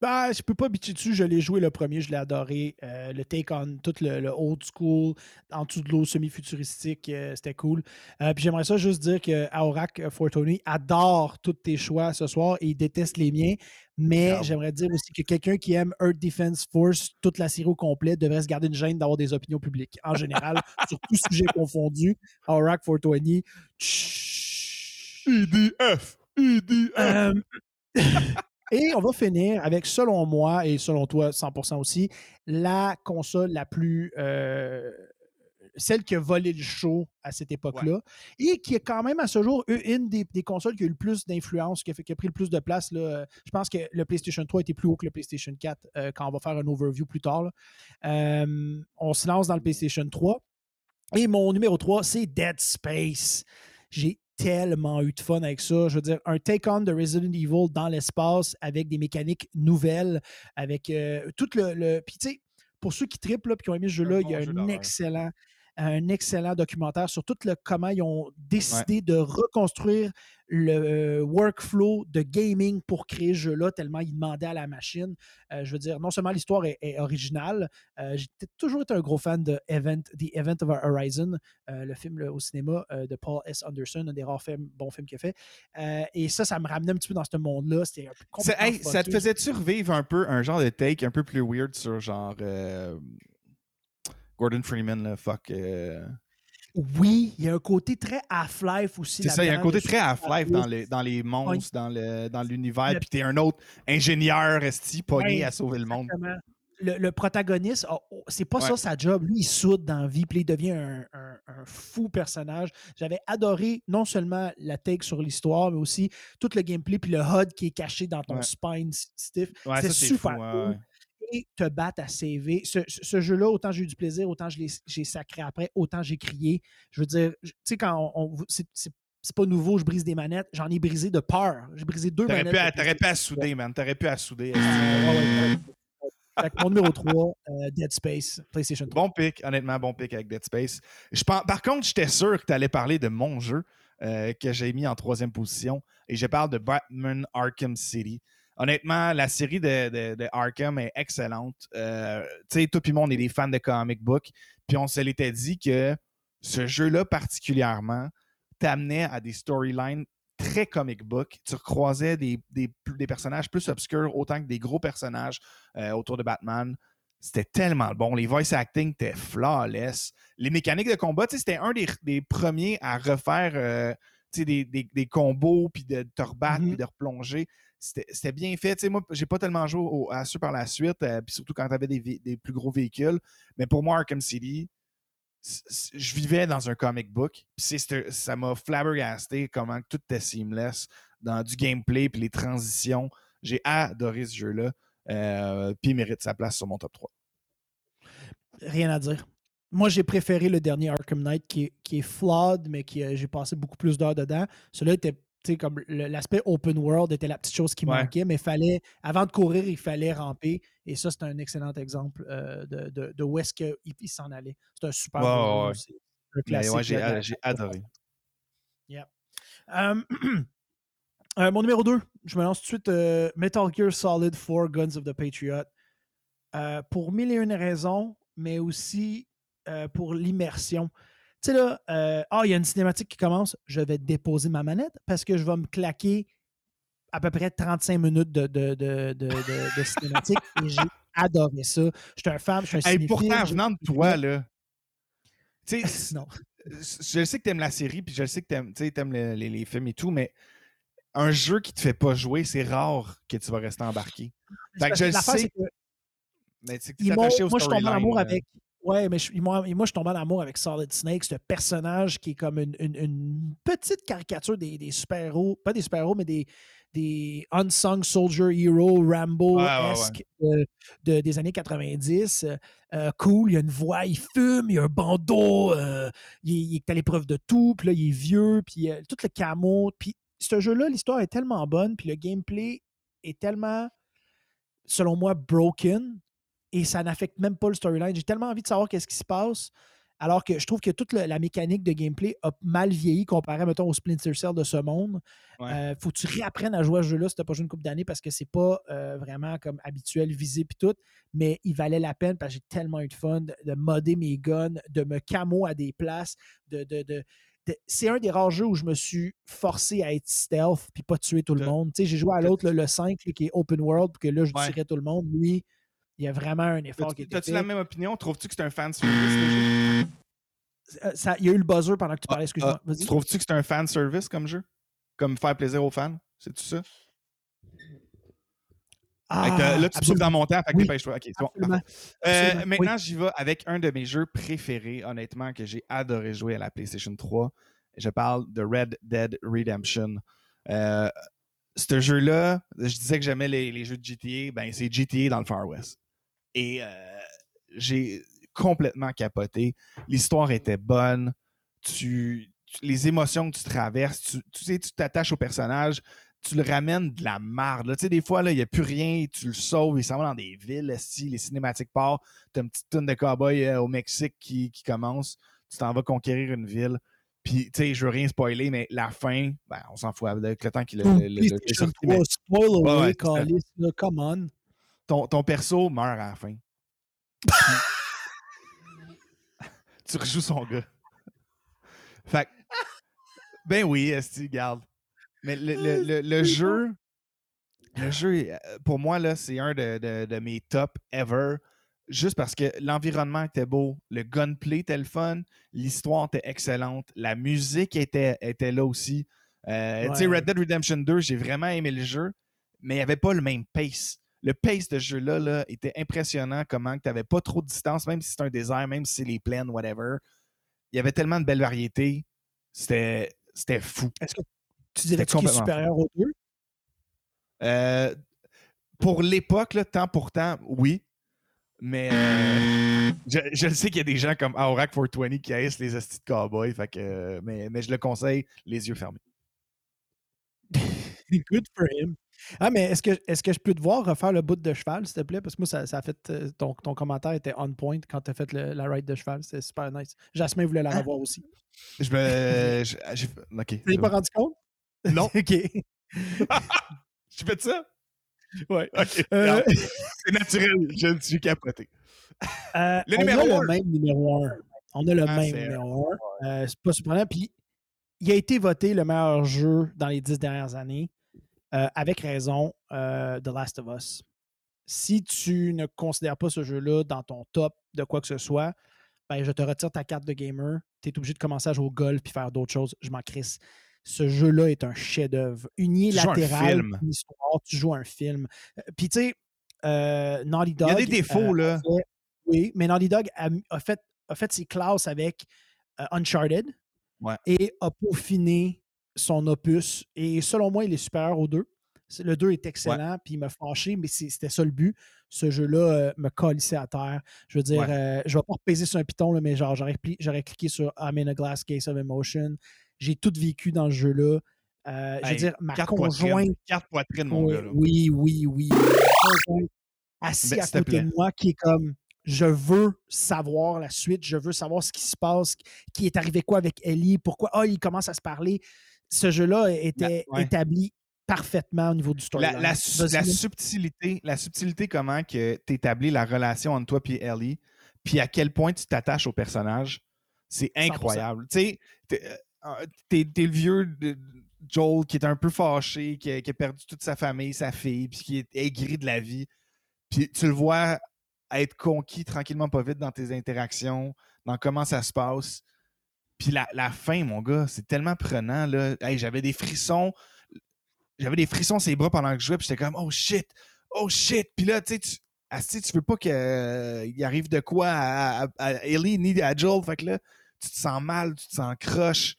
A: Ben, je peux pas bitcher dessus. Je l'ai joué le premier, je l'ai adoré. Euh, le take on tout le, old school, en dessous de l'eau, semi-futuristique, euh, c'était cool. Euh, puis j'aimerais ça juste dire que Aurac Fortuny adore tous tes choix ce soir et il déteste les miens. Mais j'aimerais dire aussi que quelqu'un qui aime Earth Defense Force, toute la série au complet, devrait se garder une gêne d'avoir des opinions publiques. En général, sur tout sujet confondu. Aurac 420.
B: EDF! EDF!
A: Et on va finir avec, selon moi et selon toi 100% aussi, la console la plus. Euh, celle qui a volé le show à cette époque-là et qui est quand même à ce jour une des, consoles qui a eu le plus d'influence, qui, a pris le plus de place. Là. Je pense que le PlayStation 3 était plus haut que le PlayStation 4 euh, quand on va faire un overview plus tard. Euh, on se lance dans le PlayStation 3. Et mon numéro 3, c'est Dead Space. J'ai tellement eu de fun avec ça. Je veux dire, un take-on de Resident Evil dans l'espace avec des mécaniques nouvelles, avec euh, tout le. Puis, tu sais, pour ceux qui triplent et qui ont aimé ce jeu-là, il y a un excellent un excellent documentaire sur tout le comment ils ont décidé de reconstruire le euh, workflow de gaming pour créer ce jeu-là, tellement ils demandaient à la machine. Euh, je veux dire, non seulement l'histoire est, originale, euh, j'ai toujours été un gros fan de Event, The Event of Horizon, le film au cinéma de Paul S. Anderson, un des rares films, bons films qu'il a fait. et ça, ça me ramenait un petit peu dans ce monde-là. C'était
B: Ça te faisait-tu revivre un peu un genre de take un peu plus weird sur genre Gordon Freeman, là, fuck. Euh.
A: Oui, il y a un côté très Half-Life aussi.
B: C'est ça, il y a un côté très Half-Life dans les, dans les monstres, dans, le, dans l'univers, puis t'es un autre ingénieur esti pogné à sauver le monde.
A: Le, protagoniste, oh, c'est pas ça sa job. Lui, il soude dans la vie, puis il devient un, un, fou personnage. J'avais adoré non seulement la take sur l'histoire, mais aussi tout le gameplay, puis le HUD qui est caché dans ton spine stiff. c'est super cool te battre à CV. Ce, jeu-là, autant j'ai eu du plaisir, autant j'ai sacré après, autant j'ai crié. Je veux dire, tu sais, quand on, c'est pas nouveau, je brise des manettes. J'en ai brisé de peur. J'ai brisé deux manettes.
B: T'aurais pu à souder, man. T'aurais pu à souder.
A: mon numéro 3, euh, Dead Space, PlayStation 3.
B: Bon pick, honnêtement, bon pick avec Dead Space. Je par contre, j'étais sûr que tu allais parler de mon jeu euh, que j'ai mis en troisième position. Et je parle de Batman Arkham City honnêtement, la série de, Arkham est excellente. Euh, tu sais, tout le monde est des fans de comic book. Puis on se l'était dit que ce jeu-là particulièrement t'amenait à des storylines très comic book. Tu recroisais des, personnages plus obscurs autant que des gros personnages euh, autour de Batman. C'était tellement bon. Les voice acting étaient flawless. Les mécaniques de combat, c'était un des, premiers à refaire euh, des, combos, puis de te rebattre, mm-hmm. puis de replonger c'était bien fait. moi, j'ai pas tellement joué à ça par la suite, euh, surtout quand tu avais des, plus gros véhicules. Mais pour moi, Arkham City, je vivais dans un comic book. Ça m'a flabbergasté comment tout était seamless dans du gameplay puis les transitions. J'ai adoré ce jeu-là. Euh, puis il mérite sa place sur mon top 3.
A: Rien à dire. Moi, j'ai préféré le dernier Arkham Knight qui est, flawed, mais qui j'ai passé beaucoup plus d'heures dedans. Celui-là était comme l'aspect open world était la petite chose qui manquait, mais fallait, avant de courir, il fallait ramper. Et ça, c'est un excellent exemple euh, de, de, où est-ce qu'il s'en allait. C'est un super
B: ouais, un classique. j'ai adoré.
A: Euh, euh, mon numéro 2, je me lance tout de suite Metal Gear Solid 4 Guns of the Patriot. pour mille et une raisons, mais aussi pour l'immersion. Tu sais, là, euh, ah, il y a une cinématique qui commence, je vais déposer ma manette parce que je vais me claquer à peu près 35 minutes de, de, de, de cinématique et j'ai adoré ça. Je suis un fan, je suis un cinéphile.
B: pourtant, venant de toi, là, tu sais, non. je sais que tu aimes la série, puis je sais que tu aimes, les, les, films et tout, mais un jeu qui te fait pas jouer, c'est rare que tu vas rester embarqué. Fait que je le sais.
A: Mais tu sais, moi, je suis tombé en amour avec. Ouais, mais moi, moi, je tombe en amour avec Solid Snake, ce personnage qui est comme une, petite caricature des, super-héros, pas des super-héros, mais des, des unsung soldier hero Rambo-esque de, des années 90. Euh, cool, il y a une voix, il fume, il y a un bandeau, euh, il, est à l'épreuve de tout, puis là, il est vieux, puis euh, tout le camo. Puis ce jeu-là, l'histoire est tellement bonne, puis le gameplay est tellement, selon moi, broken et ça n'affecte même pas le storyline. J'ai tellement envie de savoir qu'est-ce qui se passe. Alors que je trouve que toute la, mécanique de gameplay a mal vieilli comparé, mettons, au Splinter Cell de ce monde. Euh, faut que tu réapprennes à jouer à ce jeu-là si tu n'as pas joué une couple d'années parce que c'est pas euh, vraiment comme habituel, visé puis tout. Mais il valait la peine parce que j'ai tellement eu de fun de, modder mes guns, de me camo à des places, de, de, c'est un des rares jeux où je me suis forcé à être stealth puis pas tuer tout le monde. j'ai joué à l'autre, le, 5, qui est open world, puis que là, je tuerais tout le monde. Lui, il y a vraiment un effort qui est
B: fait. As-tu la même opinion? Trouves-tu que c'est un fan service
A: euh, ça, il y a eu le buzzer pendant que tu ah, parlais, excuse-moi.
B: Ah, trouves-tu que c'est un fan service comme jeu? Comme faire plaisir aux fans? C'est tout ça? Ah, là, tu trouves dans mon temps, fait que dépêche-toi. Euh, maintenant, j'y vais avec un de mes jeux préférés, honnêtement, que j'ai adoré jouer à la PlayStation 3. Je parle de Red Dead Redemption. Euh, ce jeu-là, je disais que j'aimais les, jeux de GTA, ben c'est GTA dans le Far West. Et euh, j'ai complètement capoté. L'histoire était bonne. Tu, les émotions que tu traverses, tu, tu sais, tu t'attaches au personnage tu le ramènes de la marde. Tu sais, des fois, il n'y a plus rien, tu le sauves, il s'en va dans des villes, les cinématiques partent, tu as une petite tonne de cowboys euh, au Mexique qui, commence, tu t'en vas conquérir une ville. Puis, tu sais, je veux rien spoiler, mais la fin, ben, on s'en fout avec le temps qu'il a. Le,
A: le, spoil away, come on.
B: Ton, ton perso meurt à la fin. tu rejoues son gars. Fait ben oui, Esti, garde. Mais le, le, jeu, le jeu, euh, pour moi, là, c'est un de, mes top ever. Juste parce que l'environnement était beau, le gunplay était le fun, l'histoire était excellente, la musique était, était là aussi. Euh, tu sais, Red Dead Redemption 2, j'ai vraiment aimé le jeu, mais il n'y avait pas le même pace. Le pace de ce jeu-là là, était impressionnant, comment tu n'avais pas trop de distance, même si c'est un désert, même si c'est les plaines, whatever. Il y avait tellement de belles variétés. C'était fou.
A: Est-ce que tu dirais est supérieur aux deux?
B: Euh, pour l'époque, temps pour temps, oui. Mais euh, je, je, sais qu'il y a des gens comme Aurac 420 qui haïssent les hosties de cowboy, fait que, mais, mais je le conseille les yeux fermés.
A: Good for him. Ah, mais est-ce que, est que je peux te voir refaire le bout de cheval, s'il te plaît? Parce que moi, ça, ça a fait. Euh, ton, ton, commentaire était on point quand tu as fait le, la ride de cheval. C'était super nice. Jasmin voulait la ah. revoir aussi.
B: Je me. Je, ok.
A: Tu t'es pas rendu compte?
B: Non.
A: OK.
B: tu fais ça? Ouais. OK. Euh, c'est naturel. Je ne suis capoté.
A: Euh, le on numéro a le même numéro 1. On a le ah, même numéro 1. Euh, c'est pas surprenant. Puis, il a été voté le meilleur jeu dans les dix dernières années. Avec raison, The Last of Us. Si tu ne considères pas ce jeu-là dans ton top de quoi que ce soit, ben, je te retire ta carte de gamer. Tu es obligé de commencer à jouer au golf puis faire d'autres choses. Je m'en crisse ce jeu-là est un chef-d'œuvre. Unilatéral, une histoire, tu joues un film. Euh, puis tu sais, euh, Naughty Dog.
B: Il y a des défauts, euh, là.
A: oui, mais Naughty Dog a, fait, a fait ses classes avec Uncharted et a peaufiné son opus. Et selon moi, il est supérieur aux deux. Le 2 est excellent, puis il m'a fâché, mais c'était ça le but. Ce jeu-là me colissait à terre. Je veux dire, je ne vais pas repaiser sur un piton, mais genre, j'aurais cliqué sur I'm in a glass case of emotion. J'ai tout vécu dans ce jeu-là. Euh, je veux dire, ma conjointe.
B: Carte poitrine, mon gars.
A: Oui, oui, oui. assis ben, à côté de moi qui est comme je veux savoir la suite, je veux savoir ce qui se passe, qui est arrivé quoi avec Ellie, pourquoi ah, il commence à se parler. Ce jeu-là était établi parfaitement au niveau du story.
B: La, subtilité, la subtilité, comment que tu établis la relation entre toi et Ellie, puis à quel point tu t'attaches au personnage, c'est incroyable. Tu sais, euh, t'es, le vieux de Joel qui est un peu fâché, qui a, perdu toute sa famille, sa fille, puis qui est aigri de la vie. Puis tu le vois être conquis tranquillement, pas vite dans tes interactions, dans comment ça se passe. Puis la, fin, mon gars, c'est tellement prenant. Là. j'avais des frissons. J'avais des frissons sur les bras pendant que je jouais, puis j'étais comme Oh shit! Oh shit! Puis là, tu sais, tu, tu veux pas qu'il euh, arrive de quoi à, Ellie ni à Joel. Fait que là, tu te sens mal, tu te sens croche.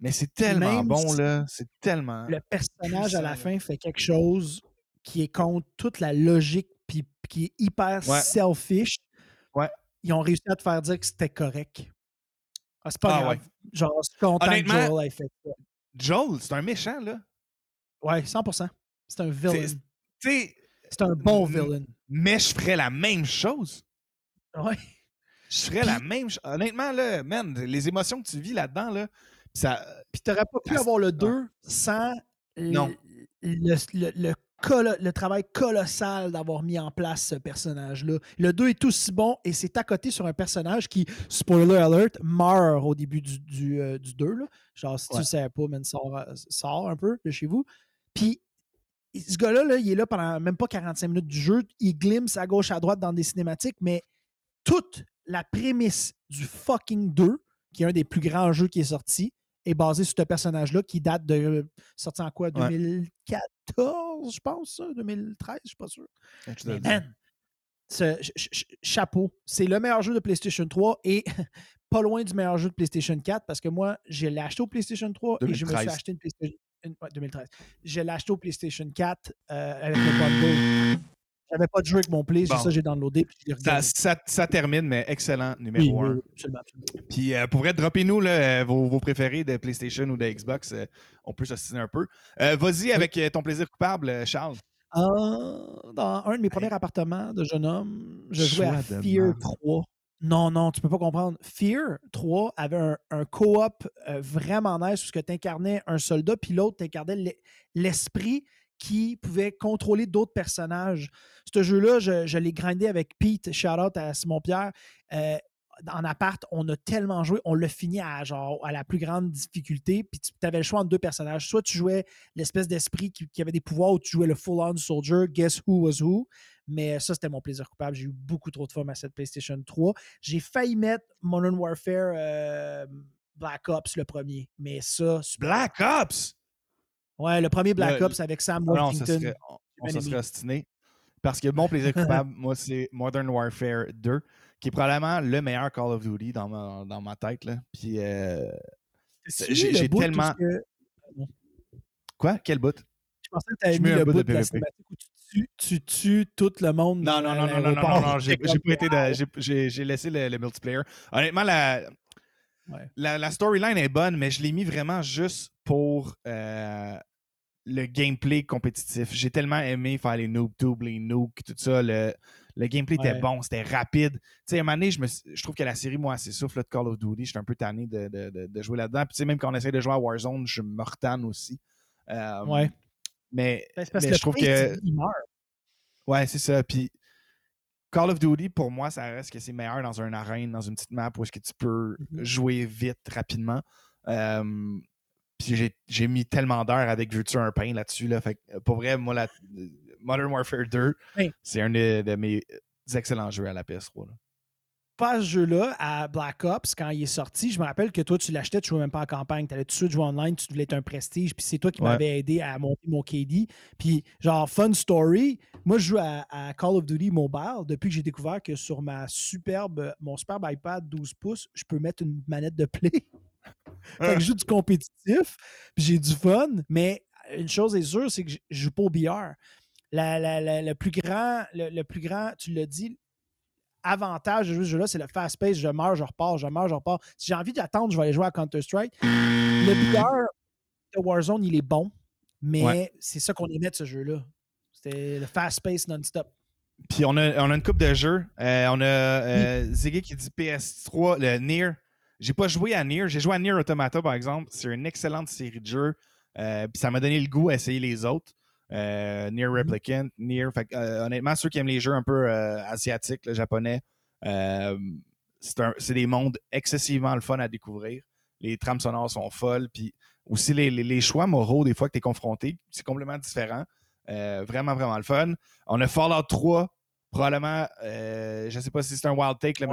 B: Mais c'est tellement bon, là. C'est tellement.
A: Le personnage à la fin fait quelque chose qui est contre toute la logique puis qui est hyper selfish.
B: Ouais.
A: Ils ont réussi à te faire dire que c'était correct. Ah, c'est pas ah, grave. Genre, je suis content que Joel ait fait ça.
B: Joel, c'est un méchant, là.
A: Ouais, 100%. C'est un villain. C'est un bon villain.
B: Mais je ferais la même chose.
A: Ouais.
B: Je ferais la même. Honnêtement, là, man, les émotions que tu vis là-dedans, là, ça.
A: Puis t'aurais pas pu avoir le 2 sans
B: non.
A: Le, le, le, travail colossal d'avoir mis en place ce personnage-là. Le 2 est aussi bon et c'est à côté sur un personnage qui, spoiler alert, meurt au début du, du, euh, du 2. Là. Genre, si tu ne sais pas, man, sort, sort un peu de chez vous. Puis ce gars-là, là, il est là pendant même pas 45 minutes du jeu. Il glimpse à gauche, à droite dans des cinématiques, mais toute la prémisse du fucking 2, qui est un des plus grands jeux qui est sorti, est basée sur ce personnage-là qui date de. sorti en quoi? 2014, je pense, 2013, je suis pas sûr. Mais man, ce, chapeau. C'est le meilleur jeu de PlayStation 3 et pas loin du meilleur jeu de PlayStation 4 parce que moi, je l'ai acheté au PlayStation 3 et je me suis acheté une PlayStation 2013. Je l'ai acheté au PlayStation 4 euh, avec le bundle. J'avais pas de jeu avec mon play, c'est ça j'ai downloadé. Puis
B: ça, ça, ça, termine, mais excellent numéro 1. Puis euh, pour être droppez-nous euh, vos, vos, préférés de PlayStation ou de Xbox. Euh, on peut s'assiner un peu. Vas-y avec ton plaisir coupable, Charles.
A: dans un de mes premiers appartements de jeune homme, je jouais à Fear 3. Non, non, tu peux pas comprendre. Fear 3 avait un, un co-op vraiment nice où tu incarnais un soldat, puis l'autre t'incarnait l'esprit qui pouvait contrôler d'autres personnages. Ce jeu-là, je, l'ai grindé avec Pete, shout out à Simon Pierre. en appart, on a tellement joué, on l'a fini à genre à la plus grande difficulté. Puis tu avais le choix entre deux personnages. Soit tu jouais l'espèce d'esprit qui, avait des pouvoirs ou tu jouais le full-on soldier, Guess Who Was Who. Mais ça, c'était mon plaisir coupable. J'ai eu beaucoup trop de fun à cette PlayStation 3. J'ai failli mettre Modern Warfare euh, Black Ops le premier. Mais ça.
B: Black Ops?
A: Ouais, le premier Black Ops avec Sam Worthington.
B: Non, on, se serait ostiné. Parce que mon plaisir coupable, moi, c'est Modern Warfare 2, qui est probablement le meilleur Call of Duty dans ma, dans ma tête. Là. Puis euh, j'ai tellement. Quoi? Quel bout?
A: Je pensais que tu avais mis le bout de, la cinématique où tu tues, tu tues tout le monde.
B: Non, non, non, non, non, non, non, j'ai J'ai laissé le, le, multiplayer. Honnêtement, la, la, la storyline est bonne, mais je l'ai mis vraiment juste pour euh, le gameplay compétitif. J'ai tellement aimé faire les noob tubes, les nooks, tout ça. Le, le gameplay était bon, c'était rapide. Tu sais, à un moment donné, je, me, je trouve que la série, moi, c'est souffle de Call of Duty. J'étais un peu tanné de, de, de, jouer là-dedans. Puis, tu sais, même quand on essaie de jouer à Warzone, je me retanne aussi.
A: Euh, ouais.
B: Mais, ben, mais je trouve que. Ouais, c'est ça. Puis, Call of Duty, pour moi, ça reste que c'est meilleur dans un arène, dans une petite map où est-ce que tu peux mm-hmm. jouer vite, rapidement. Euh, puis j'ai mis tellement d'heures avec Virtue un pain là-dessus. Là, fait pour vrai, moi, la, Modern Warfare 2, c'est un de, mes excellents jeux à la PS3.
A: Pas ce jeu-là à Black Ops, quand il est sorti, je me rappelle que toi, tu l'achetais, tu jouais même pas en campagne. Tu allais tout de suite jouer online, tu voulais être un prestige, puis c'est toi qui m'avais aidé à monter mon KD. Puis, genre, fun story, moi, je joue à, Call of Duty Mobile depuis que j'ai découvert que sur ma superbe, mon superbe iPad 12 pouces, je peux mettre une manette de play. fait que je joue du compétitif, puis j'ai du fun, mais une chose est sûre, c'est que je joue pas au billard. le, plus grand, le, plus grand, tu l'as dit, avantage de jouer ce jeu-là, c'est le fast pace. Je meurs, je repars, je meurs, je repars. Si j'ai envie d'attendre, je vais aller jouer à Counter-Strike. Le billard de Warzone, il est bon, mais c'est ça qu'on aimait de ce jeu-là. C'était le fast pace non-stop.
B: Puis on a, on a une coupe de jeux. Euh, on a euh, Ziggy qui dit PS3, le Near. J'ai pas joué à Nier. J'ai joué à Nier Automata, par exemple. C'est une excellente série de jeux. Euh, puis ça m'a donné le goût à essayer les autres. Euh, Nier mm-hmm. Replicant, Nier. Euh, honnêtement, ceux qui aiment les jeux un peu asiatiques, japonais, c'est des mondes excessivement le fun à découvrir. Les trames sonores sont folles. Puis aussi, les, choix moraux, des fois que tu es confronté, c'est complètement différent. vraiment, vraiment le fun. On a Fallout 3, probablement, je ne sais pas si c'est un wild take, mais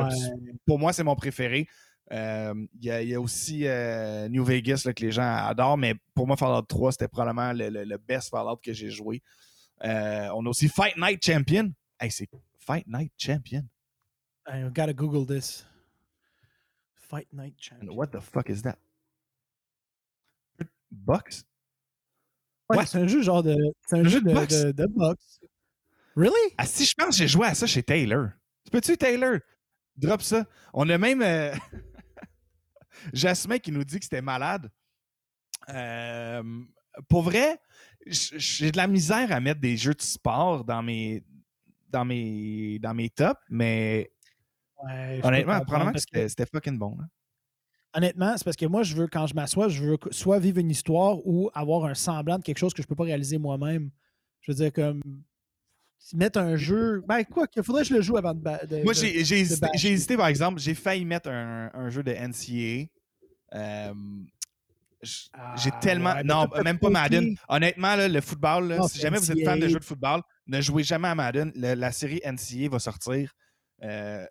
B: pour moi, c'est mon préféré. Euh, il y, a aussi euh, New Vegas là, que les gens adorent, mais pour moi, Fallout 3, c'était probablement le, best Fallout que j'ai joué. Euh, on a aussi Fight Night Champion. Hey, c'est Fight Night Champion.
A: I gotta Google this. Fight Night Champion.
B: what the fuck is that? Box?
A: Ouais, c'est un jeu genre de. C'est un, jeu, de. De, box. Really?
B: Ah, si je pense que j'ai joué à ça chez Taylor. Tu peux-tu, Taylor? Drop ça? On a même. Jasmin qui nous dit que c'était malade. Euh, pour vrai, j'ai de la misère à mettre des jeux de sport dans mes, dans mes, dans mes tops, mais
A: Ouais,
B: Honnêtement, probablement que c'était fucking bon. là.
A: Honnêtement, c'est parce que moi, je veux, quand je m'assois, je veux soit vivre une histoire ou avoir un semblant de quelque chose que je peux pas réaliser moi-même. Je veux dire, comme. Mettre un jeu. Ben, quoi, qu'il faudrait que je le joue avant de. de-
B: Moi, j'ai hésité, hésité, par exemple, j'ai failli mettre un, un jeu de NCA. Euh, j'ai
A: Ah,
B: tellement.
A: ouais,
B: non, même pas Madden. Honnêtement, là, le football, là,
A: Non,
B: si jamais vous êtes fan de jeux de football, ne jouez jamais à Madden. Le- la série NCA va sortir euh,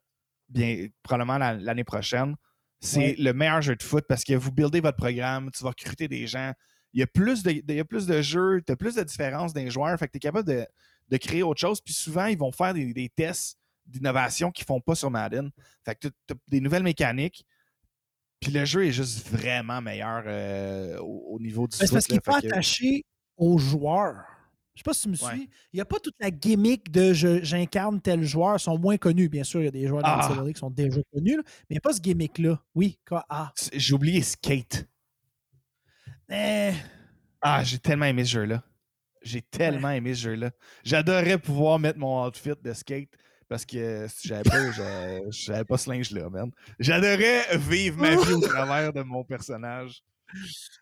B: bien, probablement la- l'année prochaine. C'est
A: Ouais.
B: le meilleur jeu de foot parce que vous buildez votre programme, tu vas recruter des gens. Il y a plus de, il y a plus de jeux, tu as plus de différences dans les joueurs. Fait que tu es capable de, de créer autre chose. Puis souvent, ils vont faire des, des tests d'innovation qu'ils font pas sur Madden. Fait que tu as des nouvelles mécaniques. Puis le jeu est juste vraiment meilleur euh, au, au niveau du
A: Ben, c'est parce qu'il n'est pas
B: que-
A: attaché aux joueurs. Je sais pas si tu me suis.
B: Ouais.
A: Il n'y a pas toute la gimmick de j'incarne tel joueur. Ils sont moins connus. Bien sûr, il y a des joueurs dans
B: Ah.
A: le qui sont déjà connus, là, mais il n'y a pas ce gimmick-là. Oui. quoi- Ah.
B: J'ai oublié Skate.
A: Eh,
B: Ah, j'ai tellement aimé ce jeu-là. J'ai tellement aimé ce jeu-là. J'adorais pouvoir mettre mon outfit de skate parce que si j'avais pas, j'avais- pas ce linge-là, man. J'adorais vivre ma vie au travers de mon personnage.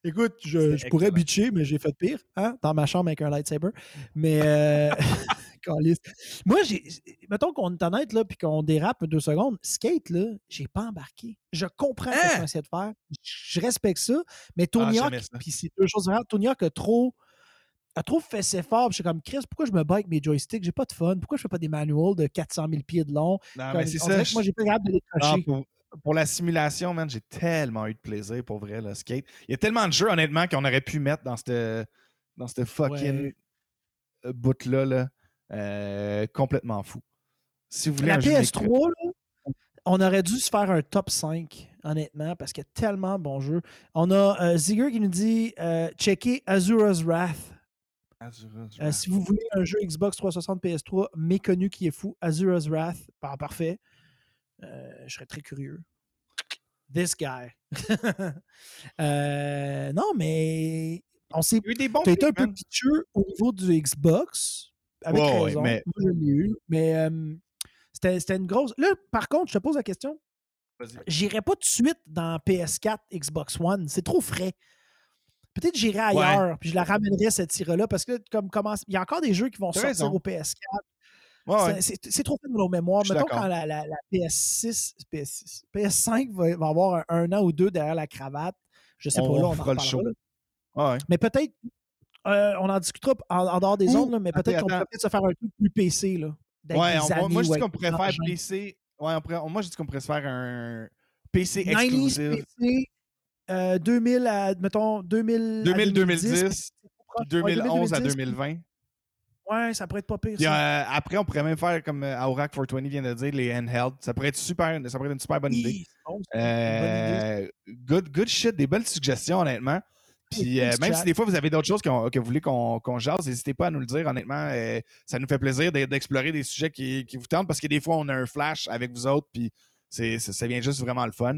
A: Écoute, je, je pourrais bitcher, mais j'ai fait pire, hein, dans ma chambre avec un lightsaber. Mais, euh, moi, j'ai, mettons qu'on est honnête, là, puis qu'on dérape deux secondes, skate, là, j'ai pas embarqué. Je comprends ce
B: Hein?
A: qu'on essaie de faire. Je respecte ça, mais Tony
B: Ah,
A: Hawk, puis c'est deux choses différentes. Tony Hawk a trop, a trop fait ses fort. Je suis comme, Chris, pourquoi je me bats avec mes joysticks? J'ai pas de fun. Pourquoi je fais pas des manuals de 400 000 pieds de long?
B: Non,
A: Comme,
B: mais c'est ça.
A: moi, j'ai pas capable de les
B: Ah,
A: cocher.
B: pour, pour la simulation, man, j'ai tellement eu de plaisir pour vrai, le skate. Il y a tellement de jeux, honnêtement, qu'on aurait pu mettre dans cette, dans cette fucking
A: Ouais.
B: bout-là. Là. Euh, complètement fou. Si vous voulez
A: La
B: un jeu
A: PS3,
B: d'équipe-
A: là, on aurait dû se faire un top 5, honnêtement, parce qu'il y a tellement de bons jeux. On a euh, Ziger qui nous dit euh, checker Azura's Wrath.
B: Azura's
A: Euh,
B: Wrath.
A: si vous voulez un jeu Xbox 360 PS3 méconnu qui est fou, Azura's Wrath, par- parfait. Euh, je serais très curieux. This guy. Euh, non, mais on s'est
B: Il y a eu des bons
A: tu as été un peu
B: man.
A: pitcheux au niveau du Xbox, avec raison.
B: mais-
A: Moi, je l'ai eu. Mais euh, c'était c'était une grosse. Là, par contre, je te pose la question.
B: Vas-y.
A: J'irai pas tout de suite dans PS4, Xbox One. C'est trop frais. Peut-être j'irai ailleurs, puis je la ramènerai cette tire-là, parce que comme commence, il y a encore des jeux qui vont sortir
B: raison.
A: au PS4.
B: Ouais, ouais.
A: C'est- trop fait de nos mémoires. Mettons quand la, la- la PS6, PS6, PS5 va, va avoir un, un an ou deux derrière la cravate. Je sais
B: On
A: pas, là, on en
B: fera le
A: reparlera,
B: show. Ouais.
A: Mais peut-être, euh, on en discutera en, en dehors des là, mais peut-être qu'on pourrait
B: attends.
A: peut-être se faire un truc plus PC. Là,
B: Ouais, on- moi,
A: amis
B: moi, je dis qu'on pourrait faire. PC. Ouais, on pourrait- moi, je dis qu'on pourrait se faire un PC
A: 90s
B: exclusif.
A: PC, euh, 2000 à, mettons, 2000 à
B: 2000,
A: 2010.
B: 2010,
A: proche.
B: puis
A: Ouais,
B: 2011 à
A: 2010.
B: 2020.
A: Ouais, ça pourrait être pas pire.
B: Puis,
A: ça.
B: euh, après, on pourrait même faire comme euh, Aurac 420 vient de dire, les handheld. Ça pourrait être super, ça pourrait être une super bonne idée.
A: Bon, bonne idée.
B: Euh, good, good shit, des belles suggestions, honnêtement. Puis euh, même si des fois vous avez d'autres choses que vous voulez qu'on jase, n'hésitez pas à nous le dire. Honnêtement, euh, ça nous fait plaisir d'e- d'explorer des sujets qui, qui vous tentent parce que des fois, on a un flash avec vous autres, puis ça vient juste vraiment le fun.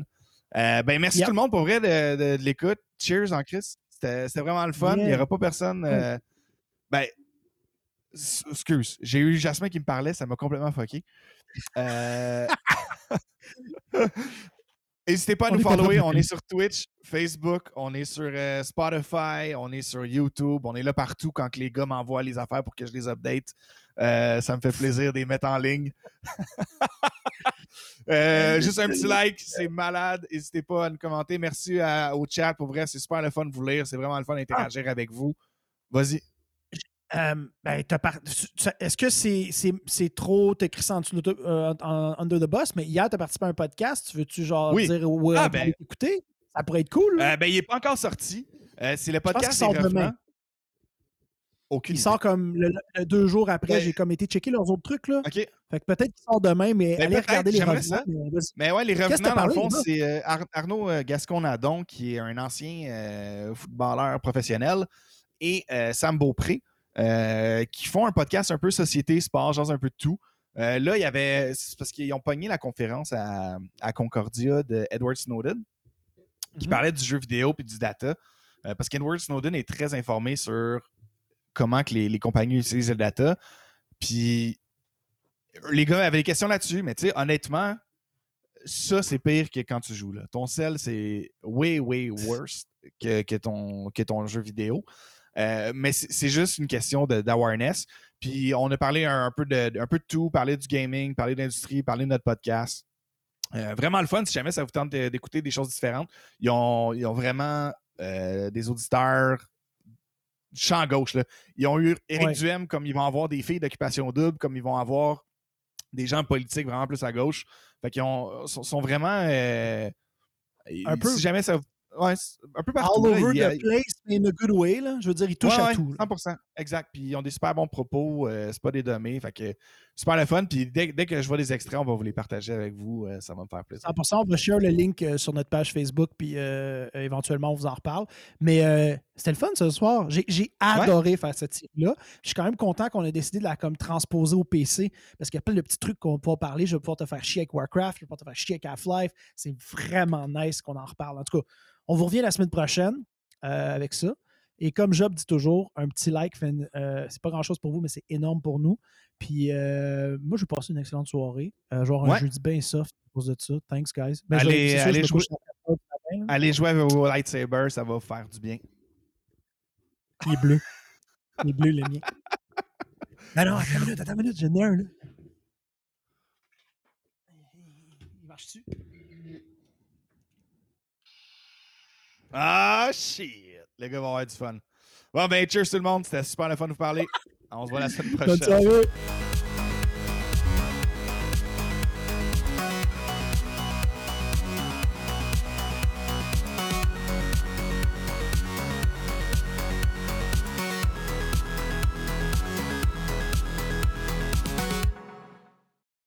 B: Euh, ben, merci
A: Yep.
B: tout le monde pour vrai de, de- de l'écoute. Cheers en Chris. C'était vraiment le fun. Il n'y aura pas personne. euh, ben, excuse, j'ai eu Jasmin qui me parlait, ça m'a complètement fucké. Euh, N'hésitez pas à
A: On
B: nous follower. On est sur Twitch, Facebook, on est sur euh, Spotify, on est sur YouTube, on est là partout quand que les gars m'envoient les affaires pour que je les update. Euh, ça me fait plaisir de les mettre en ligne. Euh, juste un petit like, c'est malade. N'hésitez pas à nous commenter. Merci à- au chat. Pour vrai, c'est super le fun de vous lire. C'est vraiment le fun d'interagir avec vous. Vas-y.
A: Euh, ben, par- Est-ce que c'est trop t'écris en euh, en- under the bus? Mais hier, tu as participé à un podcast. Tu veux-tu genre
B: Oui.
A: dire ouais,
B: Ah, ben.
A: aller t'écouter? Ça pourrait être cool.
B: Euh, ben, il n'est pas encore sorti. Euh, c'est le podcast
A: qu'il sort demain.
B: Aucune
A: il sort comme le, le deux jours après.
B: Ben-
A: J'ai comme été checker leurs autres trucs. Là. Fait que peut-être qu'il sort demain, mais allez regarder les revenants.
B: ça.
A: mais
B: ouais, les revenants, dans le fond, c'est Ar- Arnaud Gascon-Nadon, qui est un ancien footballeur professionnel, et Sam Beaupré, euh, qui font un podcast un peu société, sport, genre un peu de tout. Euh, là, il y avait. C'est parce qu'ils ont pogné la conférence à, à Concordia de Edward Snowden, qui
A: Mhm.
B: parlait du jeu vidéo puis du data. Euh, parce qu'Edward Snowden est très informé sur comment que les, les compagnies utilisent le data. Puis les gars avaient des questions là-dessus, mais tu sais, honnêtement, ça, c'est pire que quand tu joues. Là. Ton cell, c'est way, way worse que, que, ton, que ton jeu vidéo. Euh, mais c'est juste une question d'awareness. Puis on a parlé un, peu de, un peu de tout, parler du gaming, parler de l'industrie, parler de notre podcast. Euh, vraiment le fun, si jamais ça vous tente d'écouter des choses différentes. Ils ont, ils ont vraiment euh, des auditeurs champ gauche. Là. Ils ont eu Eric Duhem, comme ils vont avoir des filles d'occupation double, comme ils vont avoir des gens politiques vraiment plus à gauche. Fait qu'ils sont, vraiment. un peu. Si jamais ça, Ouais, un peu partout.
A: All over the place, mais in a good way. Là. Je veux dire, ils touchent à tout.
B: 100%. Exact. Puis ils ont des super bons propos. Euh, c'est pas des dommés. Fait que super le fun. Puis dès, dès, que je vois des extraits, on va vous les partager avec vous. Euh, ça va me faire plaisir.
A: 100%. On va share le link euh, sur notre page Facebook. Puis éventuellement, on vous en reparle. Mais c'était le fun ce soir. J'ai adoré faire cette série-là. Je suis quand même content qu'on ait décidé de la comme, transposer au PC. Parce qu'il y a plein de petits trucs qu'on va pouvoir parler. Je vais pouvoir te faire chier avec Warcraft. Je vais pouvoir te faire chier avec Half-Life. C'est vraiment nice qu'on en reparle. En tout cas, on vous revient la semaine prochaine euh, avec ça. Et comme Job dit toujours, un petit like, euh, c'est pas grand chose pour vous, mais c'est énorme pour nous. Puis euh, moi, je vais passer une excellente soirée. genre un jeudi bien soft à cause de ça. Thanks, guys.
B: Allez, allez, jouer, allez jouer avec vos lightsabers, ça va vous faire du bien.
A: Il est bleu. Il est bleu, le mien. Non, non, attends une minute, attends une minute, j'en ai un, là. Il marche-tu?
B: Ah, shit! Les gars vont avoir du fun. Bon, ben, cheers tout le monde. C'était super le fun de vous parler. On se voit la semaine prochaine.